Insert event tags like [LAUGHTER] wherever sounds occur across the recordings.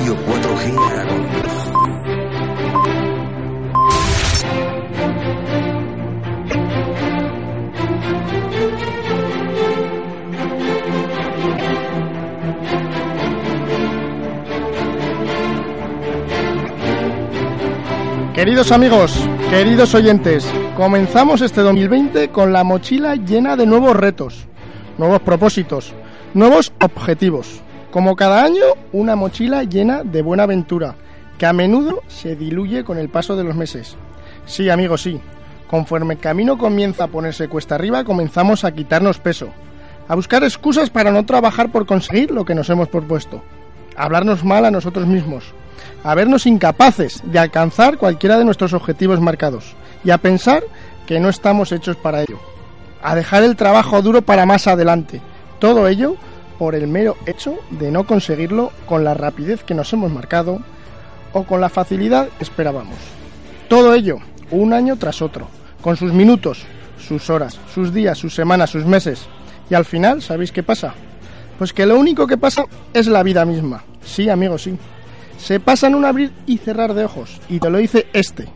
Radio 4G Aragón. Queridos amigos, queridos oyentes, comenzamos este 2020 con la mochila llena de nuevos retos, nuevos propósitos, nuevos objetivos. Como cada año, una mochila llena de buena aventura, que a menudo se diluye con el paso de los meses. Sí, amigos, sí. Conforme el camino comienza a ponerse cuesta arriba, comenzamos a quitarnos peso, a buscar excusas para no trabajar por conseguir lo que nos hemos propuesto, a hablarnos mal a nosotros mismos, a vernos incapaces de alcanzar cualquiera de nuestros objetivos marcados y a pensar que no estamos hechos para ello, a dejar el trabajo duro para más adelante. Todo ello por el mero hecho de no conseguirlo con la rapidez que nos hemos marcado o con la facilidad que esperábamos. Todo ello, un año tras otro, con sus minutos, sus horas, sus días, sus semanas, sus meses. Y al final, ¿sabéis qué pasa? Pues que lo único que pasa es la vida misma. Sí, amigos, sí. Se pasa en un abrir y cerrar de ojos. Y te lo dice este,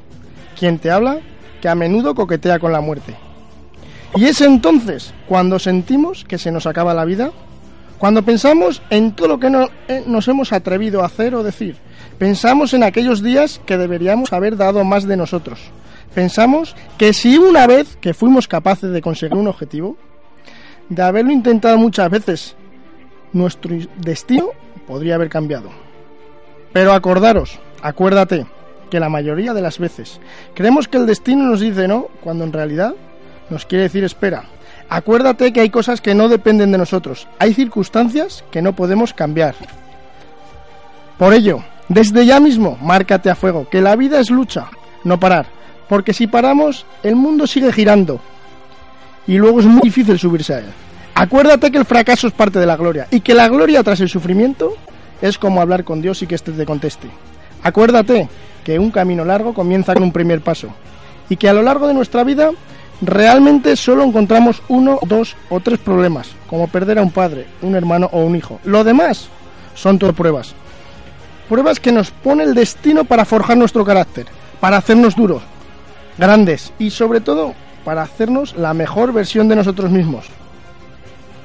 quien te habla, que a menudo coquetea con la muerte. Y es entonces cuando sentimos que se nos acaba la vida, cuando pensamos en todo lo que no, eh, nos hemos atrevido a hacer o decir. Pensamos en aquellos días que deberíamos haber dado más de nosotros. Pensamos que si una vez que fuimos capaces de conseguir un objetivo, de haberlo intentado muchas veces, nuestro destino podría haber cambiado. Pero acordaros, acuérdate, que la mayoría de las veces creemos que el destino nos dice no, cuando en realidad nos quiere decir espera. Acuérdate que hay cosas que no dependen de nosotros, hay circunstancias que no podemos cambiar. Por ello, desde ya mismo, márcate a fuego, que la vida es lucha, no parar, porque si paramos, el mundo sigue girando y luego es muy difícil subirse a él. Acuérdate que el fracaso es parte de la gloria y que la gloria tras el sufrimiento es como hablar con Dios y que éste te conteste. Acuérdate que un camino largo comienza con un primer paso y que a lo largo de nuestra vida realmente solo encontramos uno, dos o tres problemas, como perder a un padre, un hermano o un hijo. Lo demás son todo pruebas. Pruebas que nos pone el destino para forjar nuestro carácter, para hacernos duros, grandes y sobre todo para hacernos la mejor versión de nosotros mismos.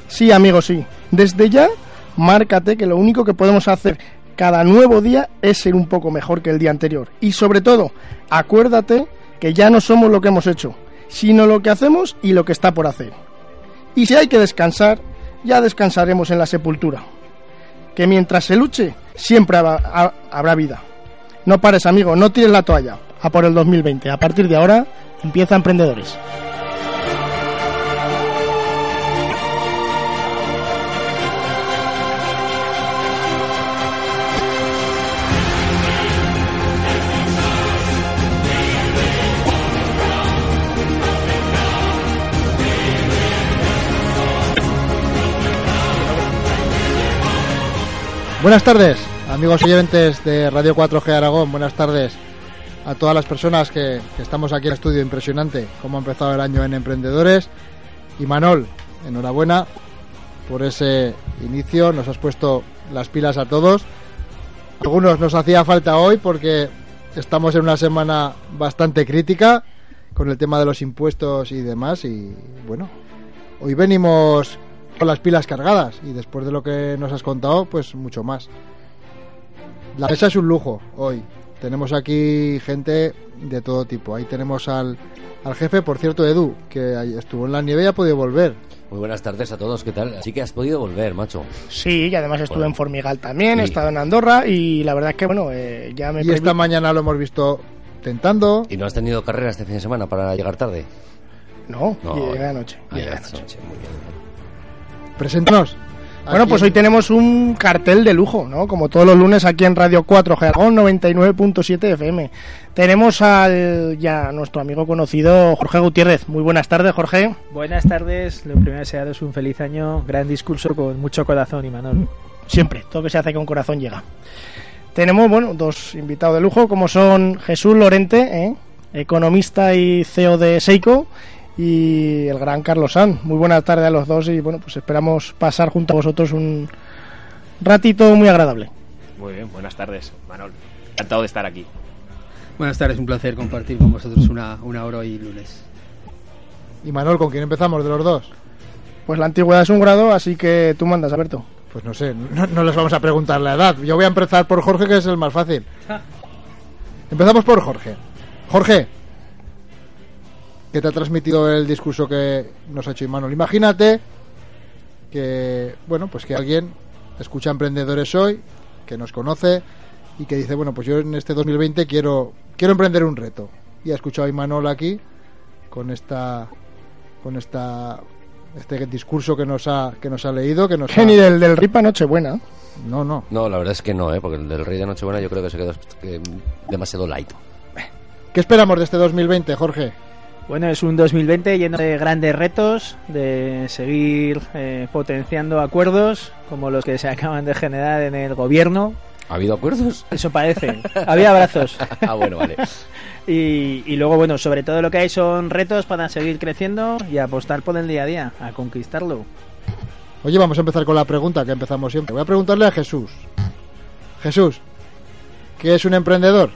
Sí, amigos, sí. Desde ya, márcate que lo único que podemos hacer cada nuevo día es ser un poco mejor que el día anterior. Y sobre todo, acuérdate que ya no somos lo que hemos hecho, sino lo que hacemos y lo que está por hacer. Y si hay que descansar, ya descansaremos en la sepultura. Que mientras se luche, siempre habrá, vida. No pares, amigo, no tires la toalla. A por el 2020. A partir de ahora, empieza Emprendedores. Buenas tardes, amigos oyentes de Radio 4G Aragón. Buenas tardes a todas las personas que, estamos aquí en el estudio. Impresionante cómo ha empezado el año en Emprendedores. Y Manol, enhorabuena por ese inicio. Nos has puesto las pilas a todos. Algunos nos hacía falta hoy porque estamos en una semana bastante crítica con el tema de los impuestos y demás. Y bueno, hoy venimos con las pilas cargadas y después de lo que nos has contado, pues mucho más. La mesa es un lujo hoy. Tenemos aquí gente de todo tipo. Ahí tenemos al, al jefe, por cierto, Edu, que estuvo en la nieve y ha podido volver. Muy buenas tardes a todos, ¿qué tal? Sí que has podido volver, macho. Sí, y además estuve Bueno. en Formigal también, he estado en Andorra y la verdad es que, bueno, eh, ya me... Y esta mañana lo hemos visto tentando. ¿Y no has tenido carrera este fin de semana para llegar tarde? No, No, llegué anoche. Ah, llegué anoche. noche, muy bien. Preséntanos. Bueno, pues hoy tenemos un cartel de lujo, ¿no? Como todos los lunes aquí en Radio 4 Gergón 99.7 FM. Tenemos al ya nuestro amigo conocido Jorge Gutiérrez. Muy buenas tardes, Jorge. Buenas tardes, lo primero desearos un feliz año, gran discurso con mucho corazón y Manol. Siempre, todo que se hace con corazón llega. Tenemos, bueno, dos invitados de lujo, como son Jesús Lorente, ¿eh? economista y CEO de Seiko, y el gran Carlos San. Muy buenas tardes a los dos y, bueno, pues esperamos pasar junto a vosotros un ratito muy agradable. Muy bien, buenas tardes, Manol. Encantado de estar aquí. Buenas tardes, un placer compartir con vosotros una, una hora hoy lunes. Y Manol, ¿con quién empezamos de los dos? Pues la antigüedad es un grado, así que tú mandas, Alberto. Pues no sé, no, no les vamos a preguntar la edad. Yo voy a empezar por Jorge, que es el más fácil. Empezamos por Jorge. Jorge, ¿qué te ha transmitido el discurso que nos ha hecho Imanol? Imagínate que, bueno, pues que alguien escucha Emprendedores hoy, que nos conoce y que dice, bueno, pues yo en este 2020 quiero quiero emprender un reto. Y ha escuchado a Imanol aquí con esta con esta este discurso que nos ha que nos ha leído, que nos Geni ha... del, del Ripa Nochebuena. No, no. No, la verdad es que no, ¿eh? porque el del Rey de Nochebuena yo creo que se quedó eh, demasiado light. ¿Qué esperamos de este 2020, Jorge? Bueno, es un 2020 lleno de grandes retos, de seguir eh, potenciando acuerdos como los que se acaban de generar en el gobierno. ¿Ha habido acuerdos? Eso parece. Había abrazos. [LAUGHS] ah, bueno, vale. [LAUGHS] Y, y luego, bueno, sobre todo lo que hay son retos para seguir creciendo y apostar por el día a día, a conquistarlo. Oye, vamos a empezar con la pregunta que empezamos siempre. Voy a preguntarle a Jesús. Jesús, ¿qué es un emprendedor?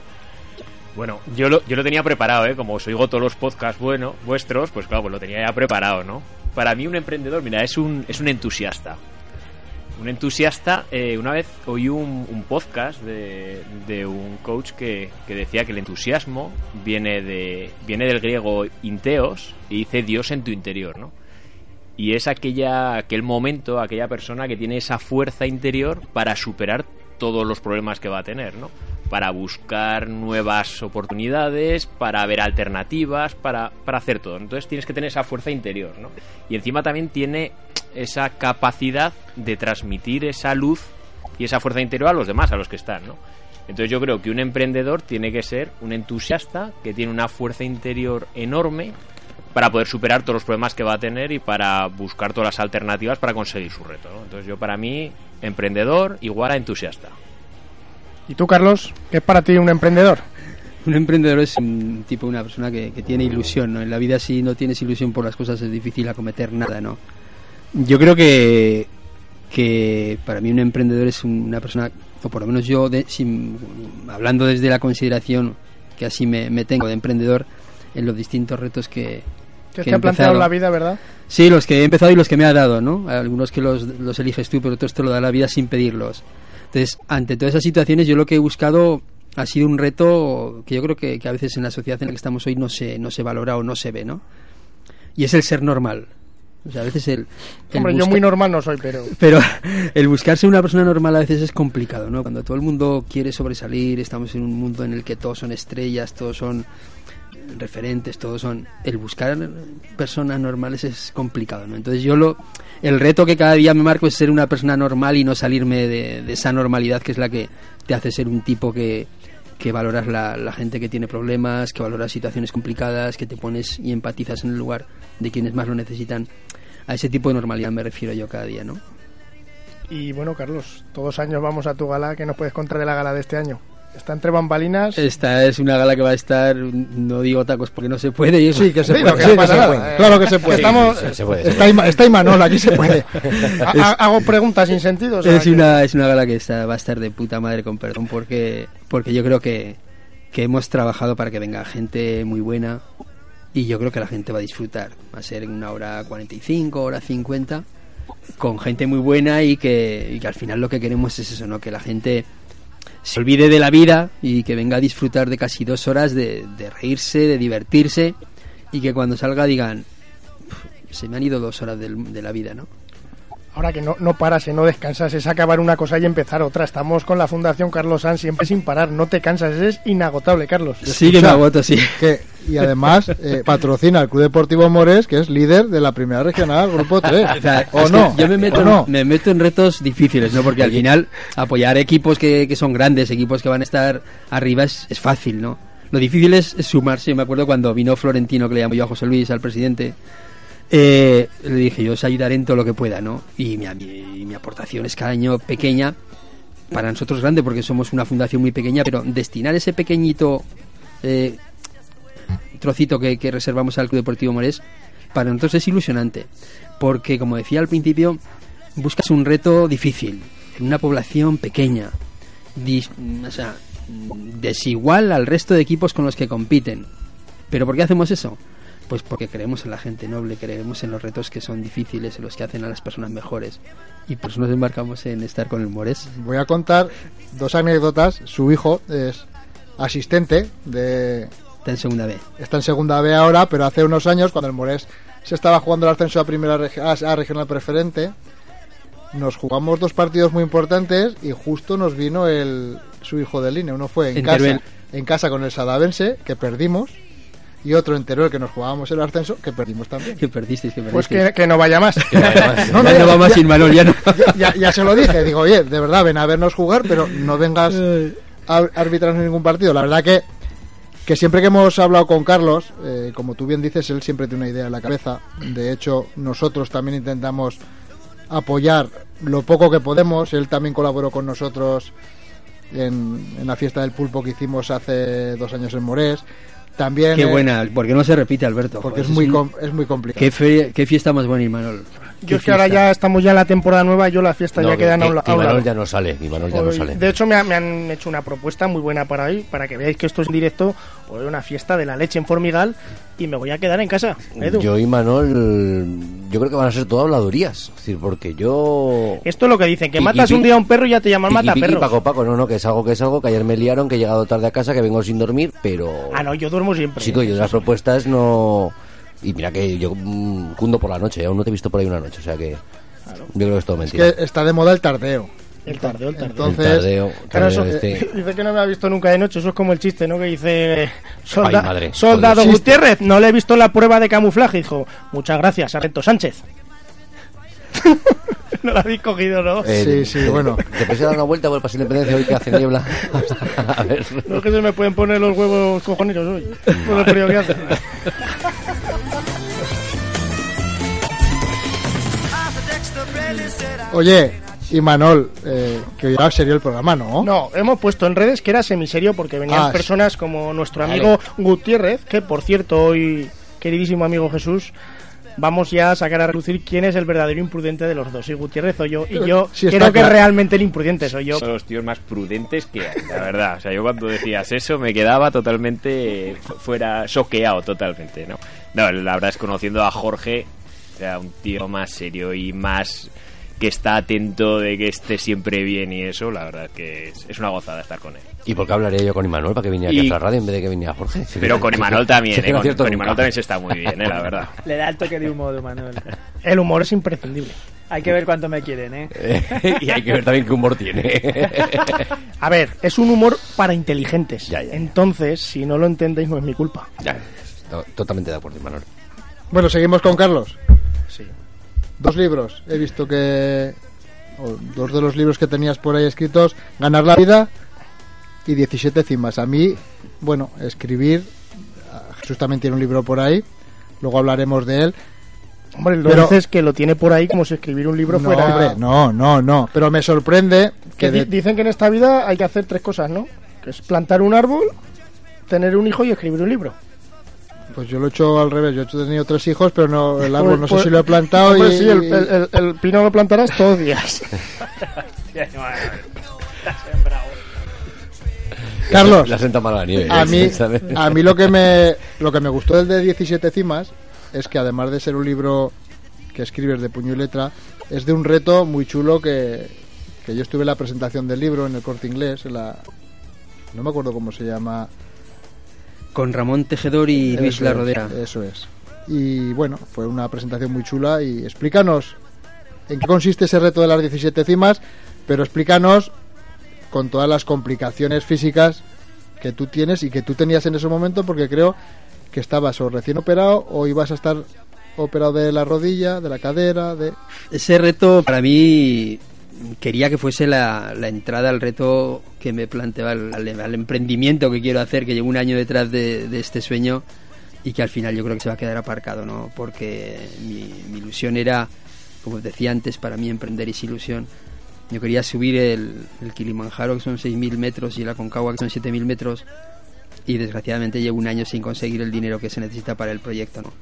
Bueno, yo lo, yo lo tenía preparado, ¿eh? Como os oigo todos los podcasts bueno, vuestros, pues claro, pues lo tenía ya preparado, ¿no? Para mí un emprendedor, mira, es un, es un entusiasta. Un entusiasta, eh, una vez oí un, un podcast de, de, un coach que, que, decía que el entusiasmo viene, de, viene del griego inteos y dice Dios en tu interior, ¿no? Y es aquella, aquel momento, aquella persona que tiene esa fuerza interior para superar todos los problemas que va a tener, ¿no? Para buscar nuevas oportunidades, para ver alternativas, para, para hacer todo. Entonces tienes que tener esa fuerza interior, ¿no? Y encima también tiene esa capacidad de transmitir esa luz y esa fuerza interior a los demás, a los que están, ¿no? Entonces yo creo que un emprendedor tiene que ser un entusiasta que tiene una fuerza interior enorme para poder superar todos los problemas que va a tener y para buscar todas las alternativas para conseguir su reto. Entonces yo para mí, emprendedor igual a entusiasta. ¿Y tú, Carlos? ¿Qué es para ti un emprendedor? Un emprendedor es un tipo, una persona que, que, tiene ilusión, ¿no? En la vida si no tienes ilusión por las cosas es difícil acometer nada, ¿no? Yo creo que, que para mí un emprendedor es una persona, o por lo menos yo, de, sin, hablando desde la consideración que así me, me tengo de emprendedor, en los distintos retos que, que, que te ha planteado la vida, ¿verdad? Sí, los que he empezado y los que me ha dado, ¿no? Algunos que los, los eliges tú, pero otros te lo da la vida sin pedirlos. Entonces, ante todas esas situaciones, yo lo que he buscado ha sido un reto que yo creo que, que, a veces en la sociedad en la que estamos hoy no se, no se valora o no se ve, ¿no? Y es el ser normal. O sea, a veces el... el Hombre, busca... yo muy normal no soy, pero... Pero [LAUGHS] el buscarse una persona normal a veces es complicado, ¿no? Cuando todo el mundo quiere sobresalir, estamos en un mundo en el que todos son estrellas, todos son referentes, todos son el buscar personas normales es complicado, ¿no? Entonces yo lo el reto que cada día me marco es ser una persona normal y no salirme de, esa normalidad que es la que te hace ser un tipo que, que valoras la, la, gente que tiene problemas, que valoras situaciones complicadas, que te pones y empatizas en el lugar de quienes más lo necesitan. A ese tipo de normalidad me refiero yo cada día, ¿no? Y bueno, Carlos, todos años vamos a tu gala. ¿Qué nos puedes contar de la gala de este año? Está entre bambalinas. Esta es una gala que va a estar, no digo tacos porque no se puede. Y sí, que se Sí, puede. no, que sí, se puede. Claro que se puede. Estamos, Se, se puede, se Está, Ima- está Imanol, aquí se puede. [LAUGHS] ha- ha- hago preguntas sin sentido. o sea, Es que- una, es una gala que está, va a estar de puta madre, con perdón, porque, porque yo creo que, que hemos trabajado para que venga gente muy buena y yo creo que la gente va a disfrutar. Va a ser en una hora 45, hora 50, con gente muy buena y que, y que al final lo que queremos es eso, ¿no? Que la gente se olvide de la vida y que venga a disfrutar de casi dos horas de, de reírse, de divertirse y que cuando salga digan, "Pf, se me han ido dos horas del- de la vida, ¿no? Ahora que no, no paras, y no descansas, es acabar una cosa y empezar otra. Estamos con la Fundación Carlos Sanz siempre sin parar. No te cansas, es inagotable, Carlos. Sí que me agoto, sí. Que, y además eh, patrocina el Club Deportivo Mores, que es líder de la primera regional, Grupo 3. [LAUGHS] O sea, ¿O es que no? Yo me meto, ¿O no? me meto en retos difíciles, ¿no? Porque al final apoyar equipos que, que son grandes, equipos que van a estar arriba es, es fácil, ¿no? Lo difícil es, es sumarse. Yo me acuerdo cuando vino Florentino, que le llamó yo a José Luis, al presidente, eh, le dije, yo os ayudaré en todo lo que pueda, ¿no? Y mi, mi, aportación es cada año pequeña, para nosotros grande porque somos una fundación muy pequeña, pero destinar ese pequeñito eh, trocito que, que reservamos al Club Deportivo Morés, para nosotros es ilusionante, porque como decía al principio, buscas un reto difícil, en una población pequeña, dis- o sea, desigual al resto de equipos con los que compiten. ¿Pero por qué hacemos eso? Pues porque creemos en la gente noble, creemos en los retos que son difíciles, en los que hacen a las personas mejores. Y por eso nos embarcamos en estar con el Mores. Voy a contar dos anécdotas. Su hijo es asistente de... Está en segunda B. Está en segunda B ahora, pero hace unos años, cuando el Morés se estaba jugando el ascenso a primera a, a regional preferente, nos jugamos dos partidos muy importantes y justo nos vino el su hijo de línea. Uno fue en En casa, Teruel. en casa con el Sadavense, que perdimos, y otro en Teruel, que nos jugábamos el ascenso, que perdimos también. Que perdisteis, que Pues que, que no vaya más. No, [LAUGHS] no, Ya ya- no va más [LAUGHS] ya- sin Manol, ya no. ya, ya se lo dije, digo, oye, de verdad, ven a vernos jugar, pero no vengas a arbitrar ningún partido. La verdad que, que siempre que hemos hablado con Carlos, eh, como tú bien dices, él siempre tiene una idea en la cabeza. De hecho, nosotros también intentamos apoyar lo poco que podemos. Él también colaboró con nosotros en, en la fiesta del pulpo que hicimos hace dos años en Morés. También... Qué eh, buena, porque no se repite, Alberto. Porque Joder, es muy, un- es muy complicado. qué, fe- qué fiesta más buena, Imanol. Yo es que ahora ya estamos ya en la temporada nueva, yo la fiesta No, ya que- quedan a que- un la- que a un Imanol ya no sale, Imanol ya no sale. De hecho, me, ha- me han hecho una propuesta muy buena para hoy, para que veáis que esto es en directo. Hoy una fiesta de la leche en Formigal y me voy a quedar en casa. Edu. Yo y Manol, yo creo que van a ser todo habladurías. Es decir, porque yo. Esto es lo que dicen, que Piqui, matas un día a un perro y ya te llaman Piqui, mata piqui, perros. Paco, Paco, no, no, que es algo que es algo, que ayer me liaron, que he llegado tarde a casa, que vengo sin dormir, pero. Ah, no, yo duermo siempre. Chico, yo las propuestas no. Y mira que yo mm, cundo por la noche, aún no te he visto por ahí una noche, o sea que. Yo creo que es todo Es mentira. que está de moda el tardeo. El tardeo, el tardeo. Entonces, El tardeo, Claro, tardeo eso, este. dice que no me ha visto nunca de noche, eso es como el chiste, ¿no? Que dice, eh, solda- Ay, madre, soldado. Gutiérrez, no le he visto la prueba de camuflaje, dijo, muchas gracias, Sargento Sánchez. [LAUGHS] no la habéis cogido, ¿no? Sí, sí, [LAUGHS] te- bueno. Te puedes dar una vuelta por el Paseo de Independencia hoy que hace niebla. [LAUGHS] a ver. No es que se me pueden poner los huevos cojoneros hoy, por el frío que hace. Oye, y Manol, eh, que hoy era serio el programa, ¿no? No, hemos puesto en redes que era semiserio porque venían Ah, personas como nuestro Vale. amigo Gutiérrez, que por cierto hoy, queridísimo amigo Jesús, vamos ya a sacar a relucir quién es el verdadero imprudente de los dos, si Gutiérrez o yo. Y yo Sí, creo que claro. realmente el imprudente soy yo. Son los tíos más prudentes que hay, la verdad. O sea, yo cuando decías eso me quedaba totalmente fu- fuera soqueado totalmente, ¿no? No, la verdad es conociendo a Jorge, o sea, un tío más serio y más que está atento de que esté siempre bien y eso, la verdad que es, es una gozada estar con él. ¿Y por qué hablaría yo con Imanol para que viniera aquí a la radio en vez de que viniera Jorge? Si Pero que- con Imanol también, si ¿eh? Con, con. Imanol también se está muy bien, ¿eh? La verdad. [LAUGHS] Le da el toque de humor, Manuel. El humor es imprescindible. Hay que ver cuánto me quieren, ¿eh? [LAUGHS] y hay que ver también qué humor tiene. A ver, es un humor para inteligentes. Ya, ya, ya. Entonces, si no lo entendéis, no es mi culpa. ya, to- totalmente de acuerdo, Imanol. Bueno, seguimos con Carlos. Sí. Dos libros. He visto que. o dos de los libros que tenías por ahí escritos: Ganar la vida y 17 cimas. A mí, bueno, escribir. ah, Jesús también tiene un libro por ahí. Luego hablaremos de él. Hombre, lo Pero- dices que lo tiene por ahí como si escribir un libro no, fuera... hombre, no, no, no. Pero me sorprende Que que. di- de- dicen que en esta vida hay que hacer tres cosas, ¿no? Que es plantar un árbol, tener un hijo y escribir un libro. Pues yo lo he hecho al revés. Yo he tenido tres hijos, pero no el árbol Pues- no sé pues- si lo he plantado. Y, sí, el, el- el- el pino lo plantarás todos los días. [LAUGHS] Carlos. La senta mala nieve. a mí, [LAUGHS] ¿sabes? a mí lo que me lo que me gustó del de 17 cimas es que además de ser un libro que escribes de puño y letra, es de un reto muy chulo que, que yo estuve en la presentación del libro en el corte inglés, en la, no me acuerdo cómo se llama. Con Ramón Tejedor y Luis La Rodera. Eso es. Y bueno, fue una presentación muy chula y explícanos en qué consiste ese reto de las 17 cimas, pero explícanos con todas las complicaciones físicas que tú tienes y que tú tenías en ese momento, porque creo que estabas o recién operado o ibas a estar operado de la rodilla, de la cadera, de... Ese reto para mí quería que fuese la, la entrada al reto que me planteaba, al, al- emprendimiento que quiero hacer, que llevo un año detrás de, de este sueño y que al final yo creo que se va a quedar aparcado, ¿no? Porque mi, mi ilusión era, como decía antes, para mí emprender es ilusión. Yo quería subir el, el Kilimanjaro, que son 6.000 metros, y el Aconcagua, que son 7.000 metros, y desgraciadamente llevo un año sin conseguir el dinero que se necesita para el proyecto, ¿no?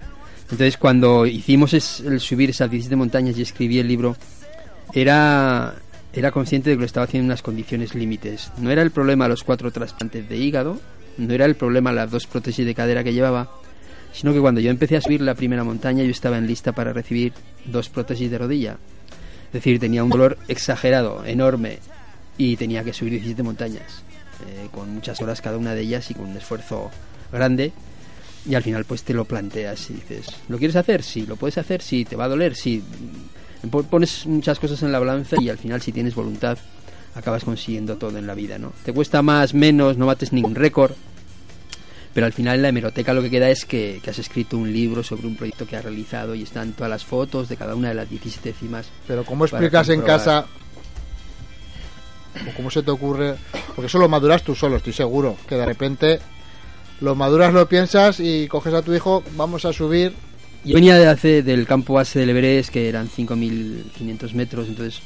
Entonces cuando hicimos es- el subir esas 17 montañas y escribí el libro, era era consciente de que lo estaba haciendo en unas condiciones límites. No era el problema los cuatro trasplantes de hígado, no era el problema las dos prótesis de cadera que llevaba, sino que cuando yo empecé a subir la primera montaña yo estaba en lista para recibir dos prótesis de rodilla. Es decir, tenía un dolor exagerado, enorme, y tenía que subir 17 montañas, eh, con muchas horas cada una de ellas y con un esfuerzo grande. Y al final pues te lo planteas y dices, ¿lo quieres hacer? Sí, lo puedes hacer, sí, te va a doler, sí. Po- Pones muchas cosas en la balanza y al final si tienes voluntad acabas consiguiendo todo en la vida, ¿no? Te cuesta más, menos, no bates ningún récord, pero al final en la hemeroteca lo que queda es que, que has escrito un libro sobre un proyecto que has realizado y están todas las fotos de cada una de las 17 cimas. Pero ¿cómo explicas en casa? ¿O cómo se te ocurre? Porque eso lo maduras tú solo, estoy seguro. Que de repente lo maduras, lo piensas y coges a tu hijo, vamos a subir. Yo venía de hace del campo base del Everest, que eran 5.500 metros, entonces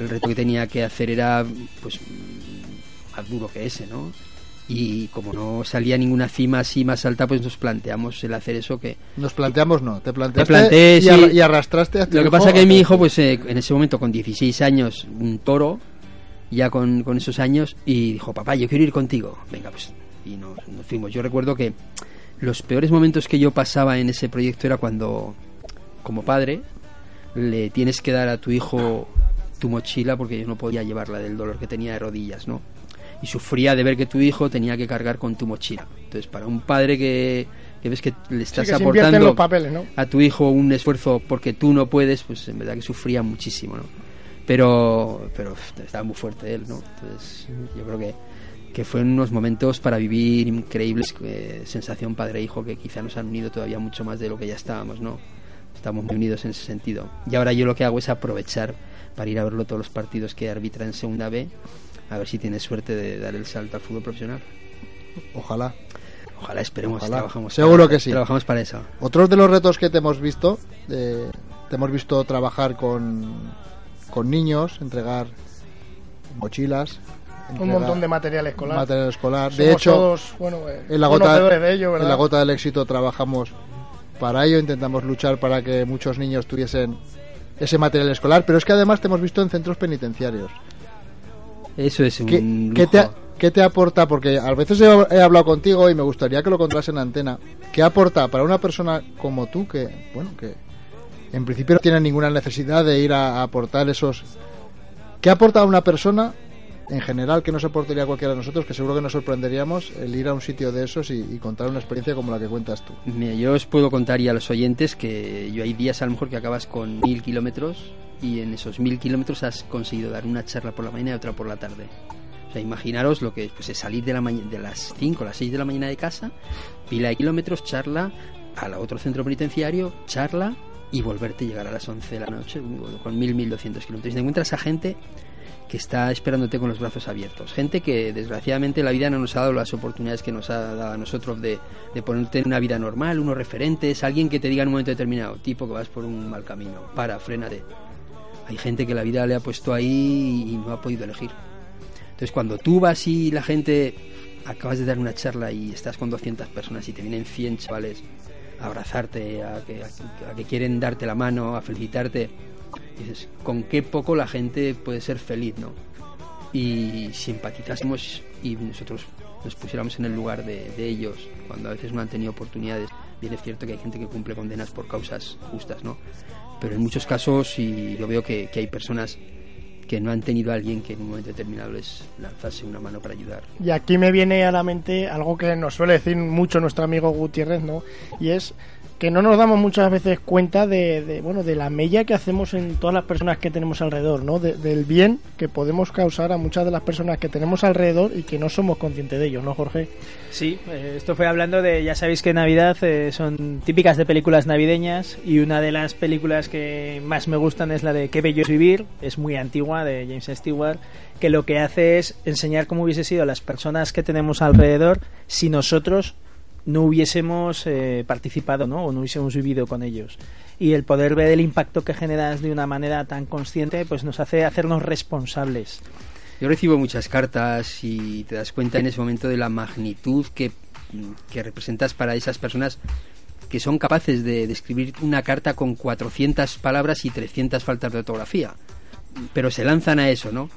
el reto que tenía que hacer era pues más duro que ese, ¿no? Y como no salía ninguna cima así más alta, pues nos planteamos el hacer eso que... Nos planteamos, no, te planteaste planteé, y, sí. arra- y arrastraste a tu Lo que hijo pasa que mi hijo, pues eh, en ese momento con 16 años, un toro, ya con, con esos años, y dijo, papá, yo quiero ir contigo. Venga, pues, y nos, nos fuimos. Yo recuerdo que los peores momentos que yo pasaba en ese proyecto era cuando, como padre, le tienes que dar a tu hijo tu mochila porque yo no podía llevarla del dolor que tenía de rodillas, ¿no? Y sufría de ver que tu hijo tenía que cargar con tu mochila. Entonces, para un padre que, que ves que le Sí, estás que invierten aportando los papeles, ¿no? a tu hijo un esfuerzo porque tú no puedes, pues en verdad que sufría muchísimo, ¿no? Pero, pero estaba muy fuerte él, ¿no? Entonces, yo creo que, que fueron unos momentos para vivir increíbles, eh, sensación padre-hijo, que quizá nos han unido todavía mucho más de lo que ya estábamos, ¿no? Estamos muy unidos en ese sentido. Y ahora yo lo que hago es aprovechar para ir a verlo todos los partidos que arbitra en Segunda B, a ver si tiene suerte de dar el salto al fútbol profesional. Ojalá. Ojalá, esperemos, Ojalá. trabajamos. Seguro para- que sí. Trabajamos para eso. Otros de los retos que te hemos visto, eh, te hemos visto trabajar con, con niños, entregar mochilas. Un montón de material escolar. material escolar. Somos de hecho, todos, bueno, eh, en la, gota, en la gota del éxito trabajamos para ello, intentamos luchar para que muchos niños tuviesen ese material escolar, pero es que además te hemos visto en centros penitenciarios. Eso es un ¿Qué, lujo. qué te, qué te aporta? Porque a veces he, he hablado contigo y me gustaría que lo contaras en antena. ¿Qué aporta para una persona como tú que, bueno, que en principio no tiene ninguna necesidad de ir a, a aportar esos... ¿Qué aporta a una persona en general que nos aportaría a cualquiera de nosotros, que seguro que nos sorprenderíamos el ir a un sitio de esos y, y contar una experiencia como la que cuentas tú? Mira, yo os puedo contar y a los oyentes que yo hay días a lo mejor que acabas con mil kilómetros y en esos mil kilómetros has conseguido dar una charla por la mañana y otra por la tarde. O sea, imaginaros lo que pues, es salir de, la de las 5 a las 6 de la mañana de casa, pila de kilómetros, charla, al otro centro penitenciario, charla y volverte a llegar a las 11 de la noche bueno, con 1000, 1200 kilómetros. Y te encuentras a gente está esperándote con los brazos abiertos. Gente que desgraciadamente la vida no nos ha dado las oportunidades que nos ha dado a nosotros de, ponerte en una vida normal, unos referentes, alguien que te diga en un momento determinado, tipo que vas por un mal camino, para, frénate. Hay gente que la vida le ha puesto ahí y no ha podido elegir. Entonces cuando tú vas y la gente acabas de dar una charla y estás con 200 personas y te vienen 100 chavales a abrazarte, a que quieren darte la mano, a felicitarte, dices, con qué poco la gente puede ser feliz, ¿no? Y si empatizásemos y nosotros nos pusiéramos en el lugar de, de ellos, cuando a veces no han tenido oportunidades, bien es cierto que hay gente que cumple condenas por causas justas, ¿no? Pero en muchos casos, y yo veo que, que hay personas que no han tenido a alguien que en un momento determinado les lanzase una mano para ayudar. Y aquí me viene a la mente algo que nos suele decir mucho nuestro amigo Gutiérrez, ¿no? Y es que no nos damos muchas veces cuenta de, de, bueno de la mella que hacemos en todas las personas que tenemos alrededor, ¿no? De- del bien que podemos causar a muchas de las personas que tenemos alrededor y que no somos conscientes de ello, ¿no, Jorge? Sí, eh, esto fue hablando de, ya sabéis que Navidad eh, son típicas de películas navideñas y una de las películas que más me gustan es la de Qué bello es vivir, es muy antigua de James Stewart, que lo que hace es enseñar cómo hubiese sido las personas que tenemos alrededor si nosotros no hubiésemos eh, participado ¿no? o no hubiésemos vivido con ellos. Y el poder ver el impacto que generas de una manera tan consciente pues nos hace hacernos responsables. Yo recibo muchas cartas y te das cuenta en ese momento de la magnitud que, que representas para esas personas que son capaces de, escribir una carta con 400 palabras y 300 faltas de ortografía. pero se lanzan a eso, ¿no?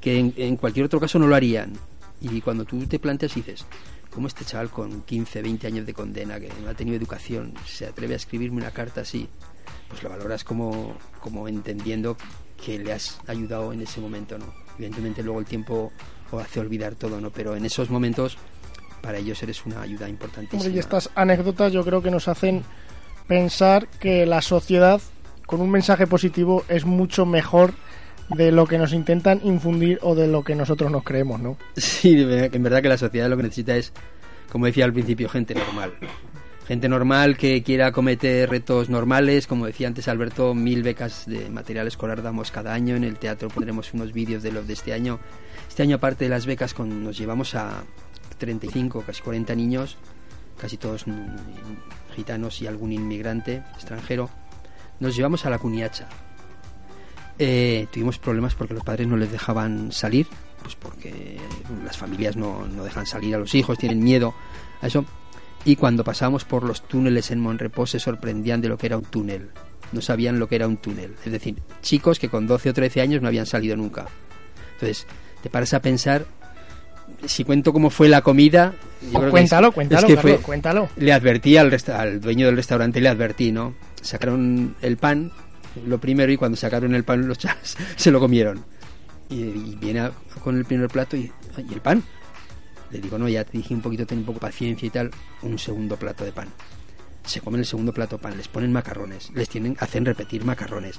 Que en, en cualquier otro caso no lo harían. Y cuando tú te planteas y dices, ¿cómo este chaval con 15, 20 años de condena, que no ha tenido educación, se atreve a escribirme una carta así? Pues lo valoras como, como entendiendo que le has ayudado en ese momento, ¿no? Evidentemente luego el tiempo o hace olvidar todo, ¿no? Pero en esos momentos para ellos eres una ayuda importantísima. Hombre, y estas anécdotas yo creo que nos hacen pensar que la sociedad con un mensaje positivo es mucho mejor de lo que nos intentan infundir o de lo que nosotros nos creemos, ¿no? Sí, en verdad que la sociedad lo que necesita es, como decía al principio, gente normal. Gente normal que quiera cometer retos normales, como decía antes Alberto, mil becas de material escolar damos cada año. En el teatro pondremos unos vídeos de los de este año. Este año, aparte de las becas, con, nos llevamos a 35, casi 40 niños, casi todos gitanos y algún inmigrante extranjero. Nos llevamos a la Cuniacha. Eh, tuvimos problemas porque los padres no les dejaban salir, pues porque las familias no, no dejan salir a los hijos, tienen miedo a eso. Y cuando pasamos por los túneles en Monrepos se sorprendían de lo que era un túnel. No sabían lo que era un túnel. Es decir, chicos que con 12 o 13 años no habían salido nunca. Entonces, te paras a pensar, si cuento cómo fue la comida... yo creo que cuéntalo, es- cuéntalo, es que Carlos, fue- cuéntalo. le advertí al, resta- al dueño del restaurante, le advertí, ¿no? Sacaron el pan, lo primero, y cuando sacaron el pan los chavales [LAUGHS] se lo comieron. Y, y viene con el primer plato y, "Ay, ¿y el pan? Le digo, no, ya te dije un poquito, ten un poco paciencia y tal, un segundo plato de pan. Se comen el segundo plato pan, les ponen macarrones, les tienen, hacen repetir macarrones,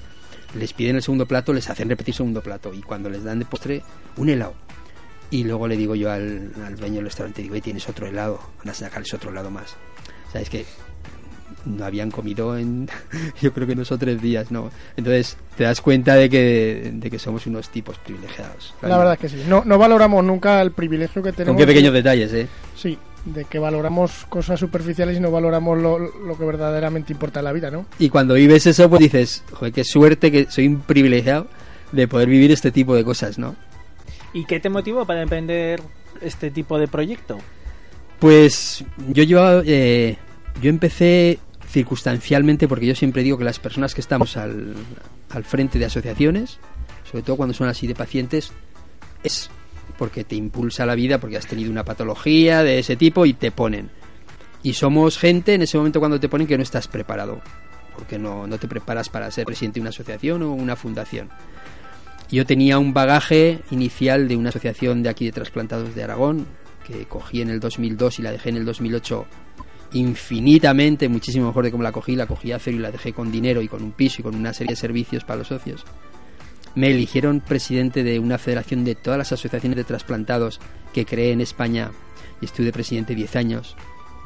les piden el segundo plato, les hacen repetir segundo plato, y cuando les dan de postre, un helado. Y luego le digo yo al, al dueño del restaurante, digo, "Oye, tienes otro helado, van a sacarles otro helado más. Sabes que no habían comido en [LAUGHS] yo creo que dos o tres días, ¿no? Entonces te das cuenta de que, de que somos unos tipos privilegiados. La verdad es que sí. No, no valoramos nunca el privilegio que tenemos. Con qué pequeños detalles, ¿eh? Sí, de que valoramos cosas superficiales y no valoramos lo, lo que verdaderamente importa en la vida, ¿no? Y cuando vives eso, pues dices, joder, qué suerte que soy un privilegiado de poder vivir este tipo de cosas, ¿no? ¿Y qué te motivó para emprender este tipo de proyecto? Pues yo llevaba, eh, yo empecé circunstancialmente porque yo siempre digo que las personas que estamos al, al frente de asociaciones, sobre todo cuando son así de pacientes, es porque te impulsa la vida, porque has tenido una patología de ese tipo y te ponen. Y somos gente en ese momento cuando te ponen que no estás preparado, porque no, no te preparas para ser presidente de una asociación o una fundación. Yo tenía un bagaje inicial de una asociación de aquí de trasplantados de Aragón, que cogí en el 2002 y la dejé en el 2008 infinitamente, muchísimo mejor de cómo la cogí, la cogí a cero y la dejé con dinero y con un piso y con una serie de servicios para los socios. Me eligieron presidente de una federación de todas las asociaciones de trasplantados que creé en España y estuve presidente 10 años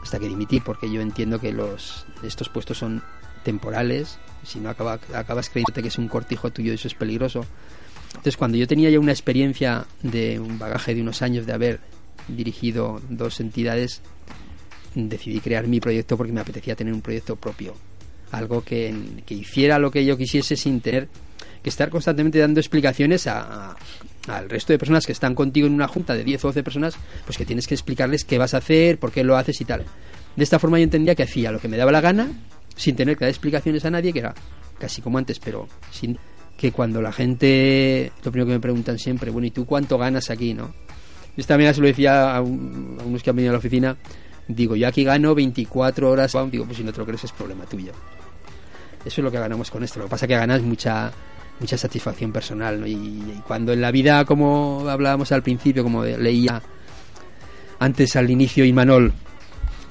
hasta que dimití porque yo entiendo que los estos puestos son temporales, si no acaba- acabas creyéndote que es un cortijo tuyo y eso es peligroso. Entonces, cuando yo tenía ya una experiencia de un bagaje de unos años de haber dirigido dos entidades, decidí crear mi proyecto porque me apetecía tener un proyecto propio. Algo que, que hiciera lo que yo quisiese sin tener que estar constantemente dando explicaciones a, al resto de personas que están contigo en una junta de 10 o 12 personas, pues que tienes que explicarles qué vas a hacer, por qué lo haces y tal. De esta forma yo entendía que hacía lo que me daba la gana, sin tener que dar explicaciones a nadie, que era casi como antes, pero sin que cuando la gente, lo primero que me preguntan siempre, bueno, ¿y tú cuánto ganas aquí, no? Esta mañana se lo decía a, un- a unos que han venido a la oficina, digo, yo aquí gano 24 horas, digo, pues si no te lo crees es problema tuyo. Eso es lo que ganamos con esto. Lo que pasa es que ganas mucha mucha satisfacción personal. ¿no? Y, cuando en la vida, como hablábamos al principio, como leía antes al inicio Imanol,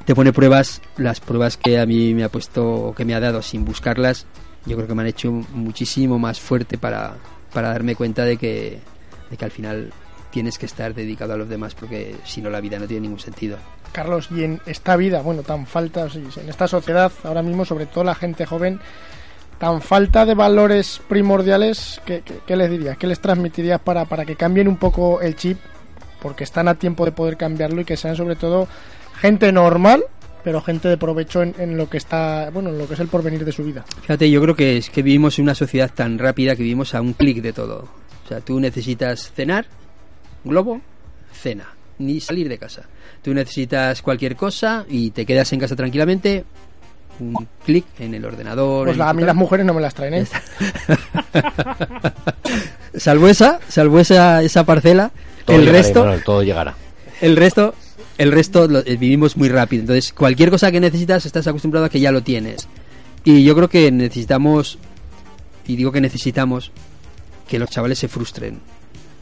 te pone pruebas, las pruebas que a mí me ha puesto, que me ha dado sin buscarlas, yo creo que me han hecho muchísimo más fuerte para, para darme cuenta de que, de que al final tienes que estar dedicado a los demás porque si no la vida no tiene ningún sentido. Carlos, y en esta vida, bueno, tan falta, en esta sociedad, ahora mismo, sobre todo la gente joven, tan falta de valores primordiales, ¿qué, qué- qué les dirías? ¿Qué les transmitirías para, para que cambien un poco el chip? Porque están a tiempo de poder cambiarlo y que sean sobre todo gente normal, pero gente de provecho en, en lo que está, bueno, en lo que es el porvenir de su vida. Fíjate, yo creo que es que vivimos en una sociedad tan rápida que vivimos a un clic de todo. O sea, tú necesitas cenar, globo, cena, ni salir de casa. Tú necesitas cualquier cosa y te quedas en casa tranquilamente, un clic en el ordenador. Pues la- a mí las mujeres no me las traen, ¿eh? [LAUGHS] salvo esa, salvo esa, esa parcela, Todo el llegará, resto, todo llegará. el resto, el resto lo- eh, vivimos muy rápido. Entonces, cualquier cosa que necesitas, estás acostumbrado a que ya lo tienes. Y yo creo que necesitamos, y digo que necesitamos, que los chavales se frustren.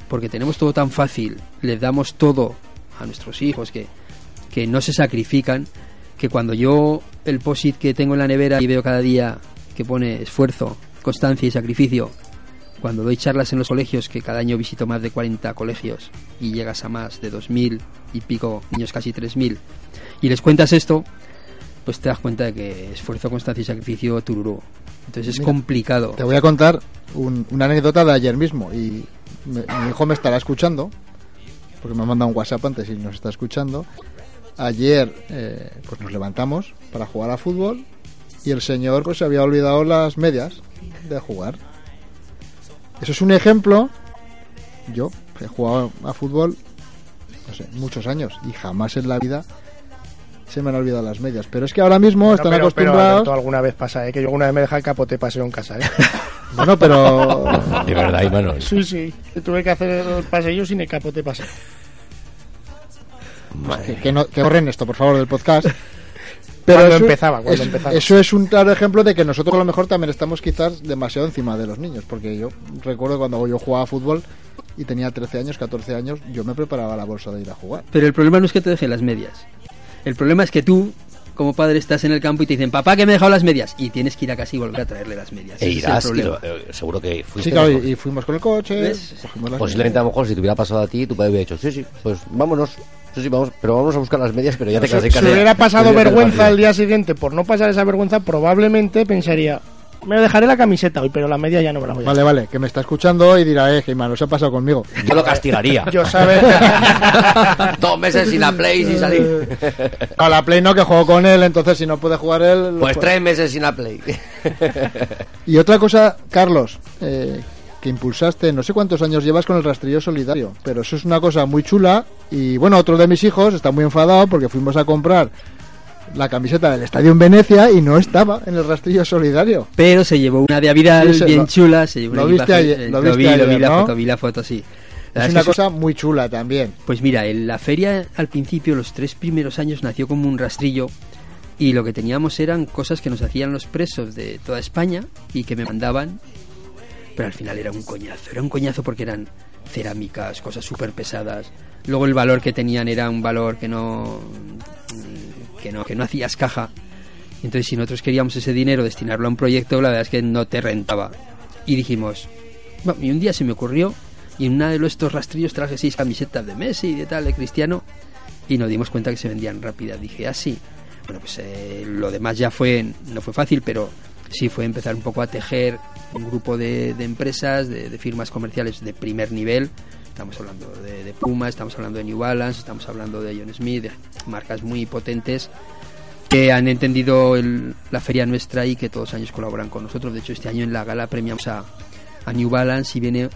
Porque tenemos todo tan fácil, les damos todo a nuestros hijos que, que no se sacrifican, que cuando yo el posit que tengo en la nevera y veo cada día que pone esfuerzo, constancia y sacrificio, cuando doy charlas en los colegios, que cada año visito más de 40 colegios y llegas a más de 2.000 y pico niños, casi 3.000, y les cuentas esto, pues te das cuenta de que esfuerzo, constancia y sacrificio tururú. Entonces es Mira, complicado. Te voy a contar un- una anécdota de ayer mismo y me- mi hijo me estará escuchando porque me ha mandado un WhatsApp antes y nos está escuchando. Ayer eh, pues nos levantamos para jugar a fútbol y el señor pues se había olvidado las medias de jugar. Eso es un ejemplo. Yo he jugado a fútbol no sé, muchos años y jamás en la vida se me han olvidado las medias. Pero es que ahora mismo están pero, pero, acostumbrados. Alberto, alguna vez pasa, ¿eh? que yo alguna vez me deja el capote paseo en casa. ¿eh? [LAUGHS] bueno, pero [LAUGHS] De verdad, Imanol. sí, sí. Tuve que hacer el paseo sin el capote paseo. que, que no, que borren esto, por favor, del podcast. [LAUGHS] Cuando eso- empezaba, cuando es- empezaba. Eso es un claro ejemplo de que nosotros a lo mejor también estamos quizás demasiado encima de los niños, porque yo recuerdo cuando yo jugaba a fútbol y tenía 13 años, 14 años, yo me preparaba la bolsa de ir a jugar. Pero el problema no es que te dejen las medias. El problema es que tú, como padre, estás en el campo y te dicen, papá, que me he dejado las medias. Y tienes que ir a casa y volver a traerle las medias. E irás, y lo- eh, seguro que fuiste. Sí, claro, y, y fuimos con el coche, Posiblemente a lo mejor si te hubiera pasado a ti, tu padre hubiera dicho, sí, sí, pues vámonos. Sí, sí, vamos, pero vamos a buscar las medias, pero ya te quedas en Si hubiera pasado vergüenza el día siguiente por no pasar esa vergüenza, probablemente pensaría, me dejaré la camiseta hoy, pero la media ya no me la voy a Vale, vale, que me está escuchando y dirá, eh, malo se ha pasado conmigo. Yo lo castigaría. [LAUGHS] Yo sabes. [LAUGHS] Dos meses sin la play, sin salir. A la Play no, que juego con él, entonces si no puede jugar él... Pues tres meses sin la play. [LAUGHS] Y otra cosa, Carlos, eh, que impulsaste, no sé cuántos años llevas con el rastrillo solidario, pero eso es una cosa muy chula. Y bueno, otro de mis hijos está muy enfadado porque fuimos a comprar la camiseta del estadio en Venecia y no estaba en el rastrillo solidario. Pero se llevó una de Avidal Sí, bien lo- chula. Se llevó lo una viste ayer- eh, lo vi, viste lo ayer, vi la ¿no? foto, vi la foto, sí. La Es una cosa muy chula también. Pues mira, en la feria al principio, los tres primeros años, nació como un rastrillo y lo que teníamos eran cosas que nos hacían los presos de toda España y que me mandaban, pero al final era un coñazo, era un coñazo porque eran cerámicas, cosas súper pesadas. Luego el valor que tenían era un valor que no, que no, que no hacías caja. Entonces si nosotros queríamos ese dinero destinarlo a un proyecto, la verdad es que no te rentaba. Y dijimos, bueno, y un día se me ocurrió y en una de estos rastrillos traje seis camisetas de Messi y de tal, de Cristiano, y nos dimos cuenta que se vendían rápidas. Dije, así. bueno, pues eh, lo demás ya fue, no fue fácil, pero sí fue empezar un poco a tejer un grupo de, empresas, de firmas comerciales de primer nivel. Estamos hablando de, de Puma, estamos hablando de New Balance, estamos hablando de John Smith, marcas muy potentes que han entendido el- la feria nuestra y que todos los años colaboran con nosotros. De hecho, este año en la gala premiamos a, New Balance y viene